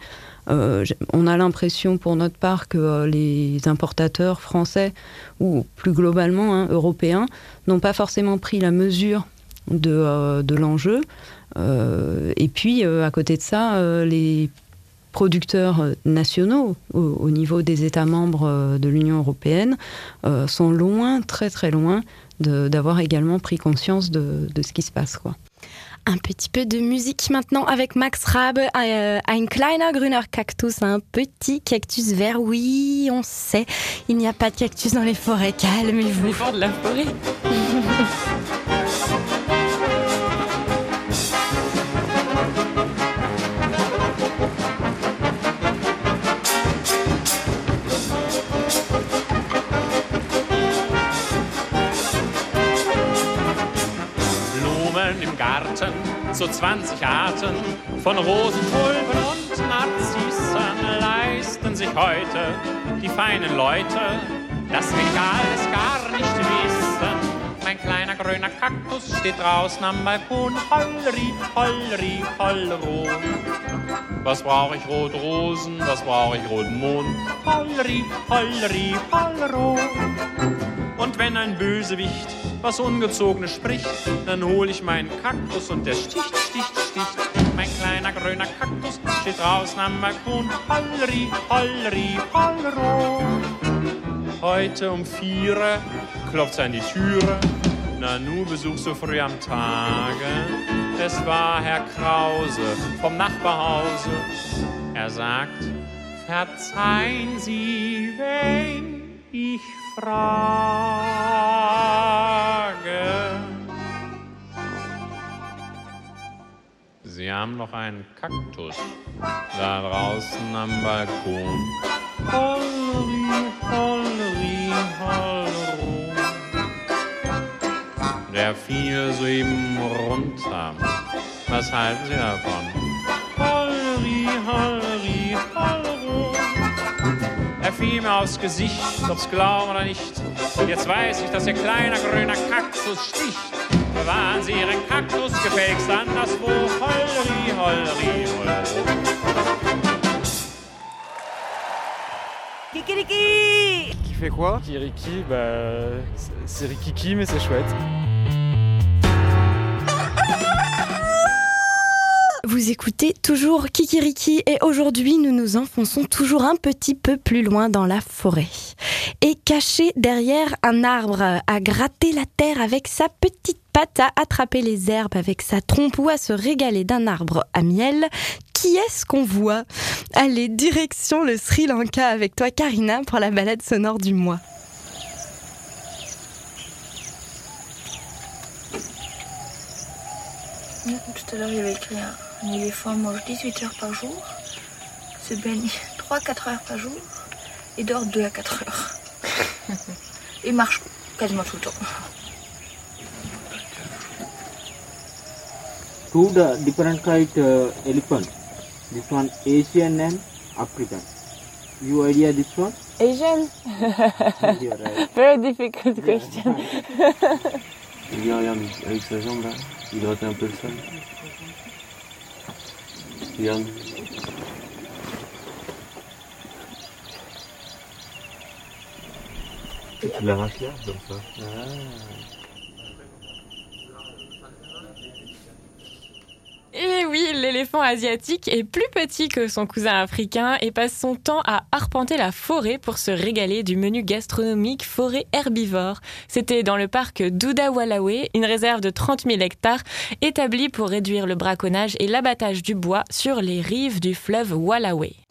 Speaker 12: Euh, on a l'impression pour notre part que euh, les importateurs français ou plus globalement hein, européens n'ont pas forcément pris la mesure de, euh, l'enjeu. Et puis à côté de ça, les producteurs nationaux au, au, niveau des États membres de l'Union européenne sont loin, très très loin d'avoir également pris conscience de, de ce qui se passe.
Speaker 4: Un petit peu de musique maintenant avec Max Rabe, euh, ein kleiner grüner Cactus, un petit cactus vert. Oui, on sait, il n'y a pas de cactus dans les forêts, calmez-vous.
Speaker 5: Les de la forêt. [LAUGHS]
Speaker 19: Garten, so 20 Arten von Rosen, Tulpen und Narzissen leisten sich heute die feinen Leute das Regal es gar nicht wissen. Mein kleiner grüner Kaktus steht draußen am Balkon. Holleri, holleri, hollero. Was brauche ich rot Rosen, was brauche ich roten Mond? Holleri, holleri, hollero. Und wenn ein Bösewicht was Ungezogenes spricht, dann hol ich meinen Kaktus und der sticht, sticht, sticht. Mein kleiner grüner Kaktus steht draußen am Balkon. Holleri, holleri, hollero. Heute um vier klopft's an die Türe. Na, nu besuchst du früh am Tage. Es war Herr Krause vom Nachbarhause. Er sagt, verzeihen Sie, wenn ich frage. Sie haben noch einen Kaktus da draußen am Balkon. Holleri, holleri, hollero. Der fiel soeben runter. Was halten Sie davon? Holleri, holleri, hollero. Er fiel mir aufs Gesicht, ob's glauben oder nicht. Jetzt weiß ich, dass Ihr kleiner grüner Kaktus sticht. Bewahren Sie Ihren Kaktus gefälligst anderswo. Holleri, holleri, hollero.
Speaker 20: Kikiriki
Speaker 21: Qui fait quoi
Speaker 20: Kikiriki, bah, c'est rikiki mais c'est chouette.
Speaker 4: Vous écoutez toujours Kikiriki et aujourd'hui nous nous enfonçons toujours un petit peu plus loin dans la forêt. Et caché derrière un arbre, à gratter la terre avec sa petite patte, à attraper les herbes avec sa trompe ou à se régaler d'un arbre à miel, qui est-ce qu'on voit? Allez, direction le Sri Lanka avec toi Karina pour la balade sonore du mois.
Speaker 17: Tout à l'heure, j'avais écrit un, un éléphant mange 18 heures par jour, se baigne 3-4 heures par jour et dort 2 à 4 heures. [LAUGHS] et marche quasiment tout le temps.
Speaker 21: two the different kind uh, elephant. This one Asian and African. You idea this one?
Speaker 16: Asian?
Speaker 21: You're right. [LAUGHS]
Speaker 16: Very difficult question. [LAUGHS]
Speaker 22: Il vient, regarde, avec sa jambe là, il gratte un peu le sol. Regarde. Et tu l'arraches là, comme ça.
Speaker 5: Et oui, l'éléphant asiatique est plus petit que son cousin africain et passe son temps à arpenter la forêt pour se régaler du menu gastronomique forêt herbivore. C'était dans le parc d'Oudawalawe, une réserve de 30 000 hectares établie pour réduire le braconnage et l'abattage du bois sur les rives du fleuve Wallawe.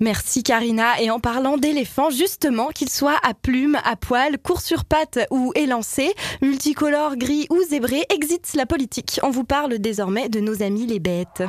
Speaker 4: Merci Karina. Et en parlant d'éléphants, justement, qu'ils soient à plumes, à poils, court sur pattes ou élancés, multicolores, gris ou zébrés, exit la politique. On vous parle désormais de nos amis les bêtes.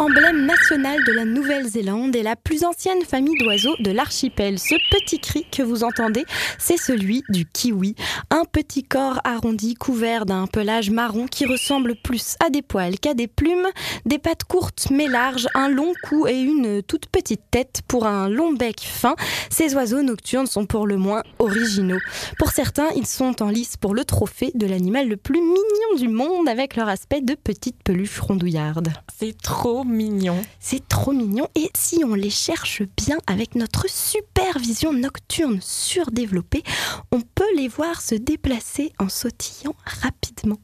Speaker 4: Emblème national de la Nouvelle-Zélande et la plus ancienne famille d'oiseaux de l'archipel. Ce petit cri que vous entendez, c'est celui du kiwi. Un petit corps arrondi couvert d'un pelage marron qui ressemble plus à des poils qu'à des plumes, des pattes courtes mais larges, un long cou et une toute petite tête pour un long bec fin. Ces oiseaux nocturnes sont pour le moins originaux. Pour certains, ils sont en lice pour le trophée de l'animal le plus mignon du monde avec leur aspect de petite peluche rondouillarde.
Speaker 5: C'est trop mignon.
Speaker 4: C'est trop mignon et si on les cherche bien avec notre super vision nocturne surdéveloppée, on peut les voir se déplacer en sautillant rapidement.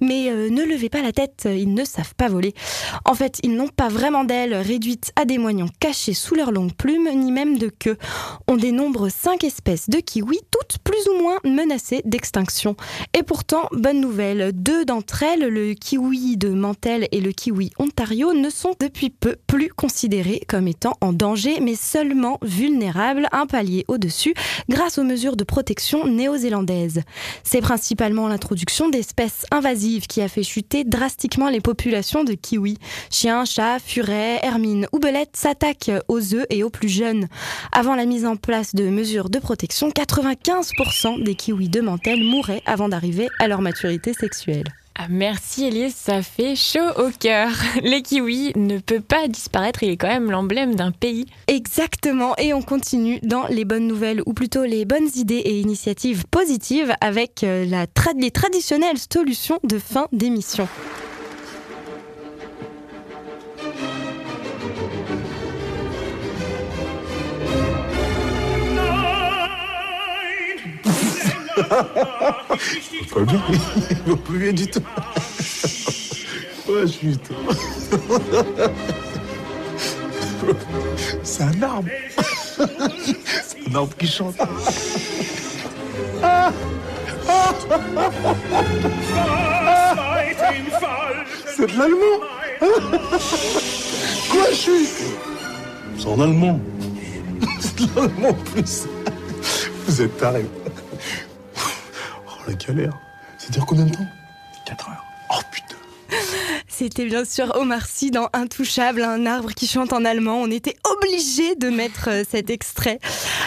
Speaker 4: Mais euh, ne levez pas la tête, ils ne savent pas voler. En fait, ils n'ont pas vraiment d'ailes réduites à des moignons cachés sous leurs longues plumes, ni même de queue. On dénombre cinq espèces de kiwis, toutes plus ou moins menacées d'extinction. Et pourtant, bonne nouvelle, deux d'entre elles, le kiwi de Mantel et le kiwi Ontario, ne sont depuis peu plus considérés comme étant en danger, mais seulement vulnérables, un palier au-dessus, grâce aux mesures de protection néo-zélandaises. C'est principalement l'introduction d'espèces invasives qui a fait chuter drastiquement les populations de kiwis. Chiens, chats, furets, hermines ou belettes s'attaquent aux œufs et aux plus jeunes. Avant la mise en place de mesures de protection, 95% des kiwis de Mantel mouraient avant d'arriver à leur maturité sexuelle.
Speaker 5: Ah, merci Elise, ça fait chaud au cœur. [LAUGHS] Les kiwis ne peut pas disparaître, il est quand même l'emblème d'un pays.
Speaker 4: Exactement, et on continue dans les bonnes nouvelles, ou plutôt les bonnes idées et initiatives positives avec euh, la tra- les traditionnelles solutions de fin d'émission.
Speaker 23: Pas bien, il va plus bien du tout. Ouais, putain. C'est un arbre. C'est un arbre qui chante. C'est de l'allemand Quoi, je C'est en allemand. C'est de l'allemand en plus. Vous êtes tarés. La galère. C'est dire combien de temps? 4 heures.
Speaker 4: C'était bien sûr Omar Sy dans Intouchable, un arbre qui chante en allemand. On était obligé de mettre euh, cet extrait.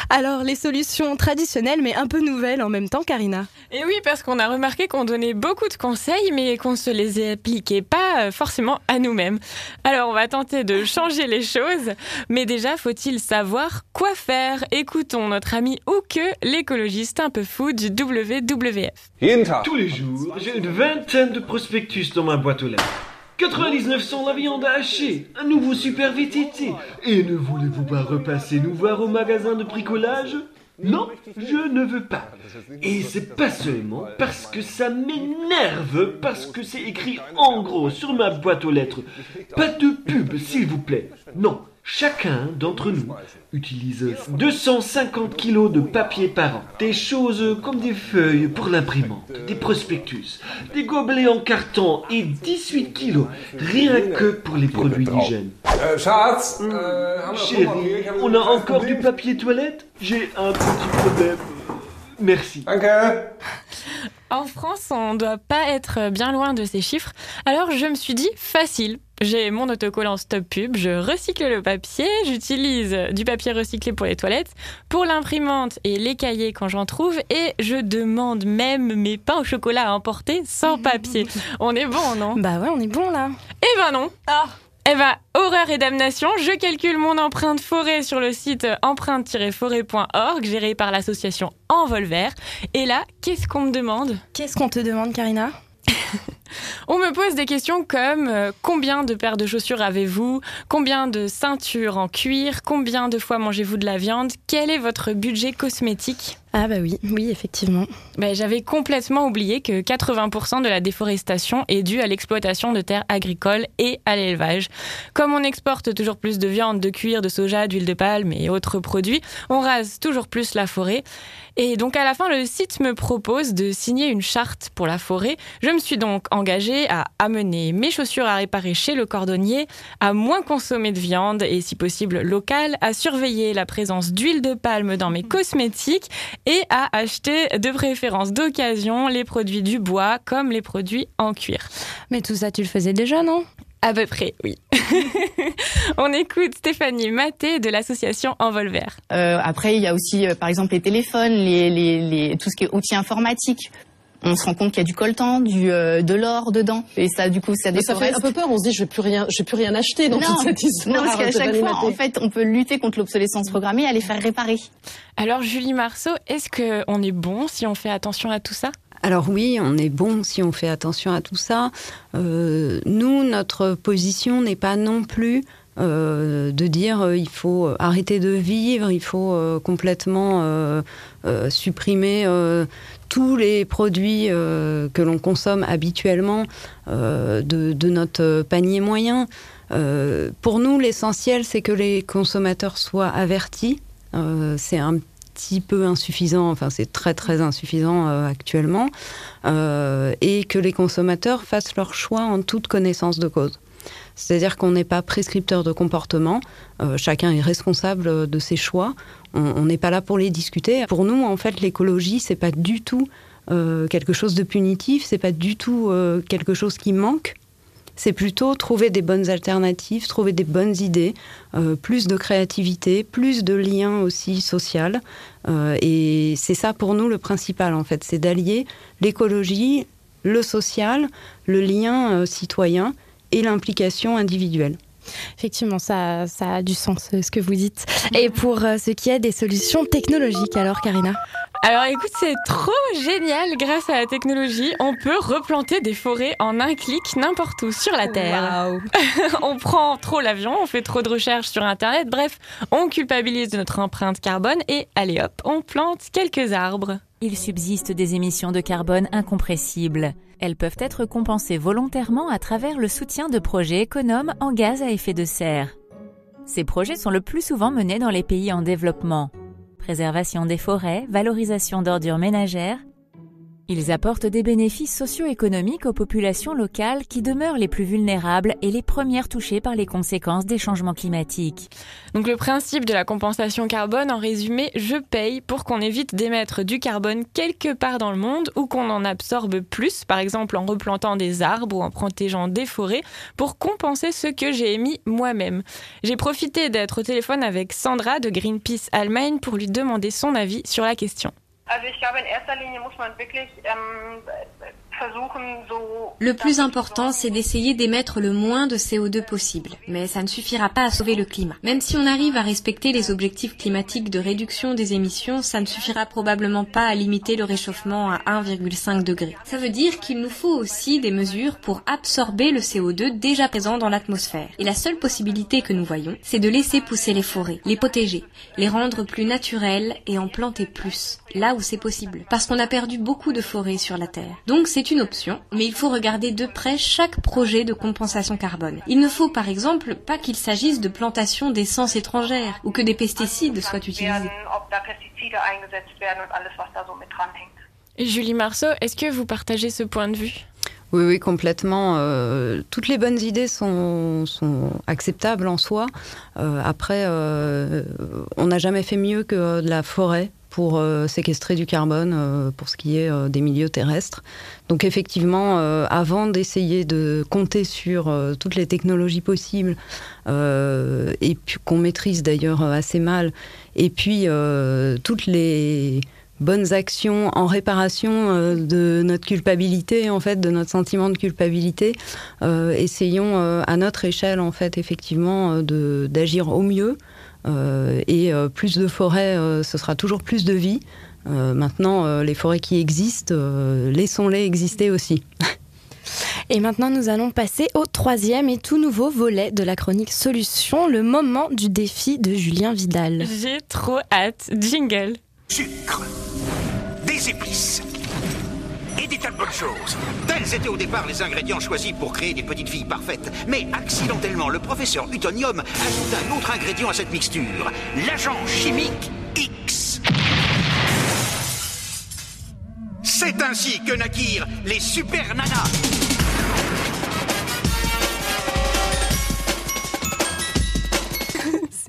Speaker 4: Alors, les solutions traditionnelles, mais un peu nouvelles en même temps, Karina.
Speaker 5: Et oui, parce qu'on a remarqué qu'on donnait beaucoup de conseils, mais qu'on se les appliquait pas euh, forcément à nous-mêmes. Alors, on va tenter de changer les choses, mais déjà, faut-il savoir quoi faire? Écoutons notre ami Ouke, l'écologiste un peu fou du WWF.
Speaker 24: Tous les jours, j'ai une vingtaine de prospectus dans ma boîte aux lettres.
Speaker 25: 99 cents la viande hachée, un nouveau super VTT. Et ne voulez-vous pas repasser nous voir au magasin de bricolage? Non, je ne veux pas. Et c'est pas seulement parce que ça m'énerve, parce que c'est écrit en gros sur ma boîte aux lettres. Pas de pub, s'il vous plaît. Non, chacun d'entre nous utilise 250 kilos de papier par an. Des choses comme des feuilles pour l'imprimante, des prospectus, des gobelets en carton et 18 kilos, rien que pour les produits d'hygiène.
Speaker 26: Schatz, euh,
Speaker 25: Chérie, on a encore du papier toilette? J'ai un petit problème. Merci.
Speaker 5: En France, on ne doit pas être bien loin de ces chiffres. Alors je me suis dit, facile. J'ai mon autocollant Stop Pub, je recycle le papier, j'utilise du papier recyclé pour les toilettes, pour l'imprimante et les cahiers quand j'en trouve, et je demande même mes pains au chocolat à emporter sans papier. On est bon, non?
Speaker 4: Bah ouais, on est bon là.
Speaker 5: Eh ben non Eh ben, horreur et damnation, je calcule mon empreinte forêt sur le site empreinte-forêt.org, géré par l'association Envolver. Et là, qu'est-ce qu'on me demande?
Speaker 4: Qu'est-ce qu'on te demande, Karina? [LAUGHS]
Speaker 5: On me pose des questions comme euh, combien de paires de chaussures avez-vous? Combien de ceintures en cuir? Combien de fois mangez-vous de la viande? Quel est votre budget cosmétique?
Speaker 4: Ah bah oui, oui, effectivement.
Speaker 5: Ben, J'avais complètement oublié que 80% de la déforestation est due à l'exploitation de terres agricoles et à l'élevage. Comme on exporte toujours plus de viande, de cuir, de soja, d'huile de palme et autres produits, on rase toujours plus la forêt. Et donc à la fin, le site me propose de signer une charte pour la forêt. Je me suis donc engagée à amener mes chaussures à réparer chez le cordonnier, à moins consommer de viande et si possible locale, à surveiller la présence d'huile de palme dans mes cosmétiques et à acheter de préférence d'occasion les produits du bois comme les produits en cuir.
Speaker 4: Mais tout ça, tu le faisais déjà, non?
Speaker 5: À peu près, oui. [LAUGHS] On écoute Stéphanie Maté de l'association Envolver.
Speaker 27: Euh, après, il y a aussi, euh, par exemple, les téléphones, les, les, les, tout ce qui est outils informatiques. On se rend compte qu'il y a du coltan, du, euh, de l'or dedans. Et ça, du coup, ça
Speaker 24: Mais ça fait un peu peur, on se dit je vais plus rien, je vais plus rien acheter dans
Speaker 27: non,
Speaker 24: toute cette histoire.
Speaker 27: non, parce qu'à chaque fois, en fait, on peut lutter contre l'obsolescence programmée et à les faire réparer.
Speaker 5: Alors Julie Marceau, est-ce qu'on est bon si on fait attention à tout ça?
Speaker 12: Alors oui, on est bon si on fait attention à tout ça. Euh, nous, notre position n'est pas non plus euh, de dire euh, il faut arrêter de vivre, il faut euh, complètement euh, euh, supprimer euh, tous les produits euh, que l'on consomme habituellement euh, de, notre panier moyen. Euh, pour nous, l'essentiel, c'est que les consommateurs soient avertis. Euh, c'est un petit peu insuffisant, enfin c'est très très insuffisant euh, actuellement, euh, et que les consommateurs fassent leur choix en toute connaissance de cause. C'est-à-dire qu'on n'est pas prescripteur de comportement, euh, chacun est responsable de ses choix, on n'est pas là pour les discuter. Pour nous, en fait, l'écologie, c'est pas du tout euh, quelque chose de punitif, c'est pas du tout euh, quelque chose qui manque. C'est plutôt trouver des bonnes alternatives, trouver des bonnes idées, plus de créativité, plus de liens aussi social. Et c'est ça pour nous le principal en fait, c'est d'allier l'écologie, le social, le lien citoyen et l'implication individuelle.
Speaker 4: Effectivement, ça, ça a du sens euh, ce que vous dites. Et pour euh, ce qui est des solutions technologiques, alors Karina?
Speaker 5: Alors écoute, c'est trop génial. Grâce à la technologie, on peut replanter des forêts en un clic n'importe où sur la Terre. [LAUGHS] on prend trop l'avion, on fait trop de recherches sur Internet. Bref, on culpabilise de notre empreinte carbone et allez hop, on plante quelques arbres.
Speaker 28: Il subsiste des émissions de carbone incompressibles. Elles peuvent être compensées volontairement à travers le soutien de projets économes en gaz à effet de serre. Ces projets sont le plus souvent menés dans les pays en développement. Préservation des forêts, valorisation d'ordures ménagères. Ils apportent des bénéfices socio-économiques aux populations locales qui demeurent les plus vulnérables et les premières touchées par les conséquences des changements climatiques.
Speaker 5: Donc le principe de la compensation carbone, en résumé, je paye pour qu'on évite d'émettre du carbone quelque part dans le monde ou qu'on en absorbe plus, par exemple en replantant des arbres ou en protégeant des forêts, pour compenser ce que j'ai émis moi-même. J'ai profité d'être au téléphone avec Sandra de Greenpeace Allemagne pour lui demander son avis sur la question.
Speaker 29: Also ich glaube, in erster Linie muss man wirklich ähm,
Speaker 15: Le plus important, c'est d'essayer d'émettre le moins de CO2 possible. Mais ça ne suffira pas à sauver le climat. Même si on arrive à respecter les objectifs climatiques de réduction des émissions, ça ne suffira probablement pas à limiter le réchauffement à 1,5 degré. Ça veut dire qu'il nous faut aussi des mesures pour absorber le CO2 déjà présent dans l'atmosphère. Et la seule possibilité que nous voyons, c'est de laisser pousser les forêts, les protéger, les rendre plus naturelles et en planter plus, là où c'est possible. Parce qu'on a perdu beaucoup de forêts sur la Terre. Donc c'est une option, mais il faut regarder de près chaque projet de compensation carbone. Il ne faut par exemple pas qu'il s'agisse de plantation d'essence étrangère ou que des pesticides soient utilisés.
Speaker 5: Julie Marceau, est-ce que vous partagez ce point de vue?
Speaker 12: Oui, oui, complètement. Euh, toutes les bonnes idées sont, sont acceptables en soi. Euh, après, euh, on n'a jamais fait mieux que de la forêt pour euh, séquestrer du carbone euh, pour ce qui est euh, des milieux terrestres. Donc effectivement, avant d'essayer de compter sur toutes les technologies possibles, et qu'on maîtrise d'ailleurs assez mal, et puis toutes les bonnes actions en réparation de notre culpabilité, en fait, de notre sentiment de culpabilité. essayons à notre échelle, en fait, effectivement, d'agir au mieux euh, et euh, plus de forêts, euh, ce sera toujours plus de vie. maintenant, les forêts qui existent, laissons-les exister aussi.
Speaker 4: Et maintenant, nous allons passer au troisième et tout nouveau volet de la chronique Solution, le moment du défi de Julien Vidal.
Speaker 5: J'ai trop hâte. Jingle.
Speaker 30: Sucre, et des tas de bonnes choses. Tels étaient au départ les ingrédients choisis pour créer des petites filles parfaites. Mais accidentellement, le professeur Utonium ajoute un autre ingrédient à cette mixture, l'agent chimique X. C'est ainsi que naquirent les super nanas.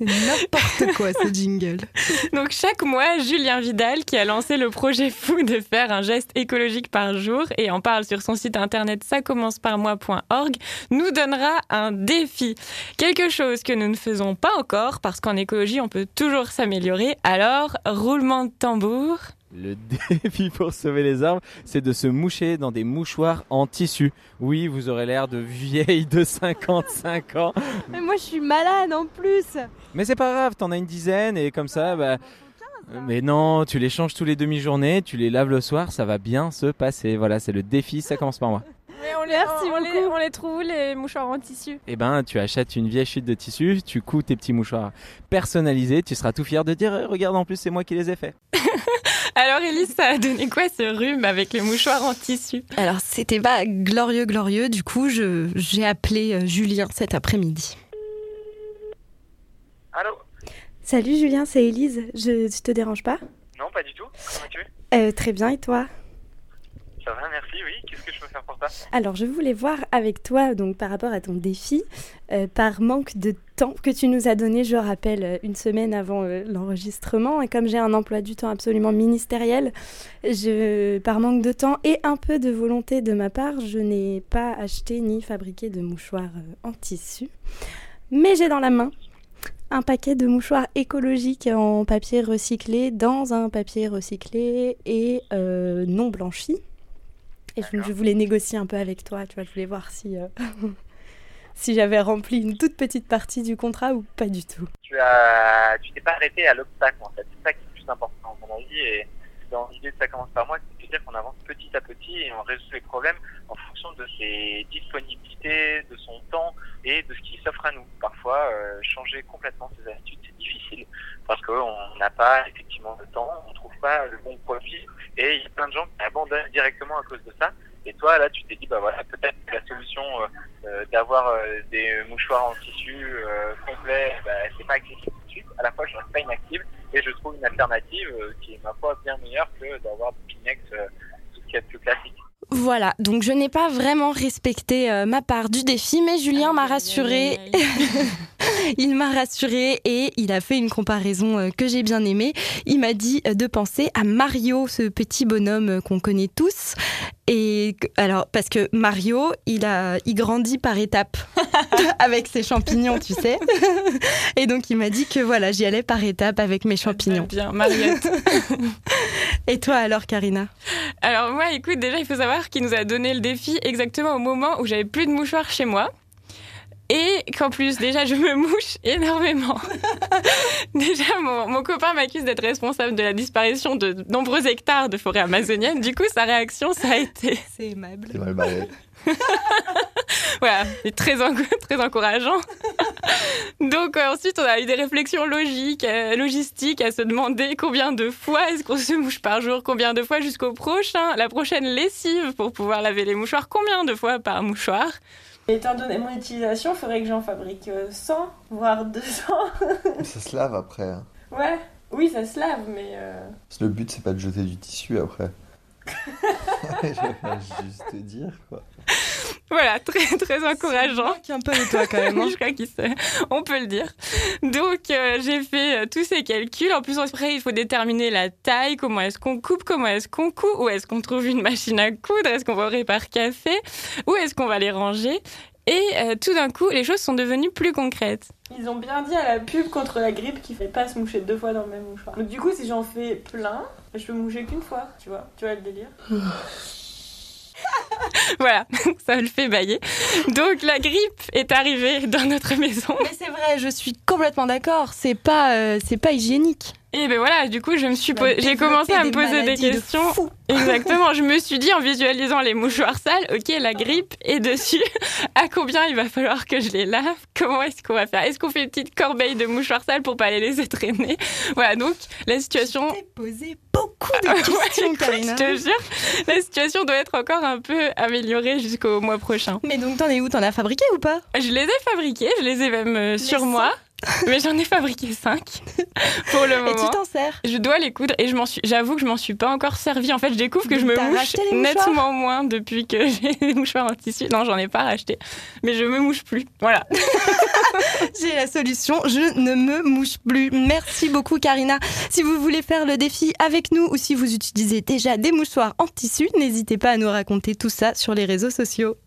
Speaker 4: C'est n'importe quoi ce jingle. [LAUGHS]
Speaker 5: Donc chaque mois, Julien Vidal, qui a lancé le projet fou de faire un geste écologique par jour et en parle sur son site internet ça commence par moi.org, nous donnera un défi. Quelque chose que nous ne faisons pas encore parce qu'en écologie, on peut toujours s'améliorer. Alors, roulement de tambour.
Speaker 26: Le [LAUGHS] défi pour sauver les arbres, c'est de se moucher dans des mouchoirs en tissu. Oui, vous aurez l'air de vieille de 55 ans.
Speaker 31: Mais moi, je suis malade en plus.
Speaker 26: Mais c'est pas grave, t'en as une dizaine et comme ça, bah. Mais non, tu les changes tous les demi-journées, tu les laves le soir, ça va bien se passer. Voilà, c'est le défi, ça commence par moi.
Speaker 31: Mais on les, Merci on, les, on les trouve les mouchoirs en tissu?
Speaker 26: Eh ben, tu achètes une vieille chute de tissu, tu couds tes petits mouchoirs personnalisés, tu seras tout fier de dire regarde en plus c'est moi qui les ai faits. [LAUGHS]
Speaker 5: Alors Elise, ça a donné quoi ce rhume avec les mouchoirs en tissu?
Speaker 4: Alors c'était pas glorieux glorieux, du coup j'ai appelé euh, Julien cet après-midi.
Speaker 32: Allô?
Speaker 31: Salut Julien, c'est Elise, je, te dérange pas?
Speaker 32: Non, pas du tout. Comment tu
Speaker 31: euh, Très bien, et toi?
Speaker 32: Ça va, merci, oui. Qu'est-ce que je peux faire pour toi?
Speaker 31: Alors, je voulais voir avec toi, donc par rapport à ton défi, euh, par manque de temps que tu nous as donné, je rappelle, euh, une semaine avant euh, l'enregistrement, et comme j'ai un emploi du temps absolument ministériel, par manque de temps et un peu de volonté de ma part, je n'ai pas acheté ni fabriqué de mouchoirs en tissu. Mais j'ai dans la main un paquet de mouchoirs écologiques en papier recyclé dans un papier recyclé et non blanchi. Et je, voulais négocier un peu avec toi, tu vois, je voulais voir si, euh, [LAUGHS] si j'avais rempli une toute petite partie du contrat ou pas du tout.
Speaker 32: Tu as, tu t'es pas arrêté à l'obstacle en fait, c'est ça qui est le plus important à mon avis. Et dans l'idée de ça commence par moi, c'est de dire qu'on avance petit à petit et on résout les problèmes en fonction de ses disponibilités, de son temps et de ce qui s'offre à nous. Parfois, euh, changer complètement ses habitudes, c'est difficile parce qu'on n'a pas effectivement le temps, on trouve pas le bon produit et il y a plein de gens qui abandonnent directement à cause de ça. Et toi, là, tu t'es dit, bah voilà, peut-être que la solution euh, euh, d'avoir euh, des mouchoirs en tissu complet, bah, c'est pas accessible tout de suite. À la fois, je reste pas inactive et je trouve une alternative qui est, ma foi, bien meilleure que d'avoir des Pinex, tout ce qui est plus classique.
Speaker 4: Voilà, donc je n'ai pas vraiment respecté euh, ma part du défi, mais Julien m'a rassuré. [LAUGHS] il m'a rassuré et il a fait une comparaison euh, que j'ai bien aimée. Il m'a dit euh, de penser à Mario, ce petit bonhomme qu'on connaît tous. Et alors, parce que Mario, il a, il grandit par étapes [LAUGHS] avec ses champignons, tu sais. et donc, il m'a dit que voilà, j'y allais par étapes avec mes champignons.
Speaker 5: Bien, Mariette. [LAUGHS]
Speaker 4: Et toi alors, Karina
Speaker 5: Alors moi, écoute, déjà, il faut savoir qu'il nous a donné le défi exactement au moment où j'avais plus de mouchoirs chez moi. Et qu'en plus, déjà, je me mouche énormément. [LAUGHS] déjà, mon, mon copain m'accuse d'être responsable de la disparition de nombreux hectares de forêt amazonienne. Du coup, sa réaction, ça a été...
Speaker 4: C'est aimable.
Speaker 33: C'est mal barré. [LAUGHS]
Speaker 5: voilà, c'est très, en- très encourageant. [LAUGHS] Donc euh, ensuite, on a eu des réflexions logiques, euh, logistiques à se demander combien de fois est-ce qu'on se mouche par jour, combien de fois jusqu'au prochain, la prochaine lessive pour pouvoir laver les mouchoirs, combien de fois par mouchoir.
Speaker 34: Étant donné mon utilisation, il faudrait que j'en fabrique euh, 100, voire 200.
Speaker 33: Ça se lave après. hein.
Speaker 34: ouais, oui, ça se lave, mais. euh,
Speaker 33: Parce que Le but, c'est pas de jeter du tissu après. [LAUGHS] [LAUGHS] Je vais juste te dire, quoi. [LAUGHS]
Speaker 5: Voilà, très très encourageant.
Speaker 4: un peu de toi quand même. [LAUGHS] hein.
Speaker 5: je crois qu'il sait, on peut le dire. Donc euh, j'ai fait euh, tous ces calculs. En plus après il faut déterminer la taille, comment est-ce qu'on coupe, comment est-ce qu'on coud, où est-ce qu'on trouve une machine à coudre, est-ce qu'on va au répar café, où est-ce qu'on va les ranger? Et euh, tout d'un coup les choses sont devenues plus concrètes.
Speaker 34: Ils ont bien dit à la pub contre la grippe qu'il fait pas se moucher deux fois dans le même mouchoir. Donc du coup, si j'en fais plein, je peux moucher qu'une fois, tu vois. Tu vois le délire? [SIGHS] [LAUGHS]
Speaker 5: voilà, [LAUGHS] ça le fait bailler. Donc la grippe est arrivée dans notre maison.
Speaker 4: Mais c'est vrai, je suis complètement d'accord. C'est pas, euh, c'est pas hygiénique.
Speaker 5: Et ben voilà, du coup, je me suis j'ai commencé à me
Speaker 4: des
Speaker 5: poser des
Speaker 4: de
Speaker 5: questions.
Speaker 4: fou.
Speaker 5: Exactement, je me [LAUGHS] suis dit en visualisant les mouchoirs sales, OK, la grippe est dessus. [LAUGHS] À combien il va falloir que je les lave? Comment est-ce qu'on va faire? Est-ce qu'on fait une petite corbeille de mouchoirs sales pour pas les laisser traîner? [LAUGHS] Voilà, donc la situation
Speaker 4: posé beaucoup de questions,
Speaker 5: ouais,
Speaker 4: Karina.
Speaker 5: Je te jure, la situation doit être encore un peu améliorée jusqu'au mois prochain.
Speaker 4: Mais donc t'en es où? T'en as fabriqué ou pas?
Speaker 5: Je les ai fabriqués, je les ai même euh, sur moi. [LAUGHS] Mais j'en ai fabriqué 5 [LAUGHS] pour le moment.
Speaker 4: Et tu t'en sers?
Speaker 5: Je dois les coudre et je m'en suis. J'avoue que je m'en suis pas encore servi. En fait, je découvre que je me mouche nettement moins depuis que [LAUGHS] j'ai des mouchoirs en tissu. Non, j'en ai pas racheté, mais je me mouche plus. Voilà.
Speaker 4: J'ai la solution, je ne me mouche plus. Merci beaucoup Karina. Si vous voulez faire le défi avec nous ou si vous utilisez déjà des mouchoirs en tissu, n'hésitez pas à nous raconter tout ça sur les réseaux sociaux.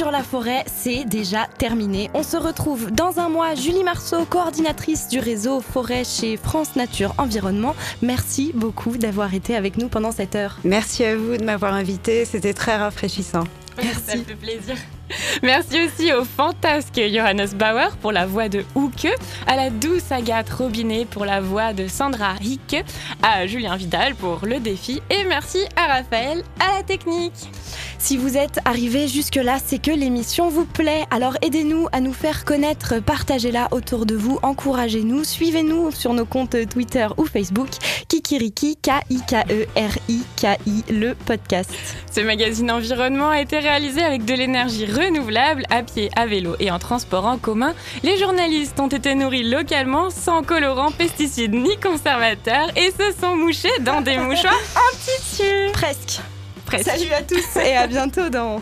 Speaker 4: Sur la forêt, c'est déjà terminé. On se retrouve dans un mois. Julie Marceau, coordinatrice du réseau Forêt chez France Nature Environnement. Merci beaucoup d'avoir été avec nous pendant cette heure.
Speaker 12: Merci à vous de m'avoir invité, c'était très rafraîchissant.
Speaker 5: Ça me fait plaisir. [LAUGHS] Merci aussi au fantasque Johannes Bauer pour la voix de Houke, à la douce Agathe Robinet pour la voix de Sandra Hick, à Julien Vidal pour le défi et merci à Raphaël à la technique.
Speaker 4: Si vous êtes arrivé jusque-là, c'est que l'émission vous plaît. Alors aidez-nous à nous faire connaître, partagez-la autour de vous, encouragez-nous, suivez-nous sur nos comptes Twitter ou Facebook. Kikiriki, K-I-K-E-R-I-K-I, le podcast.
Speaker 5: Ce magazine environnement a été réalisé avec de l'énergie renouvelable à pied, à vélo et en transport en commun. Les journalistes ont été nourris localement sans colorants, pesticides ni conservateurs et se sont mouchés dans des mouchoirs en tissu.
Speaker 4: Presque.
Speaker 5: Presque.
Speaker 4: Salut à tous et à bientôt dans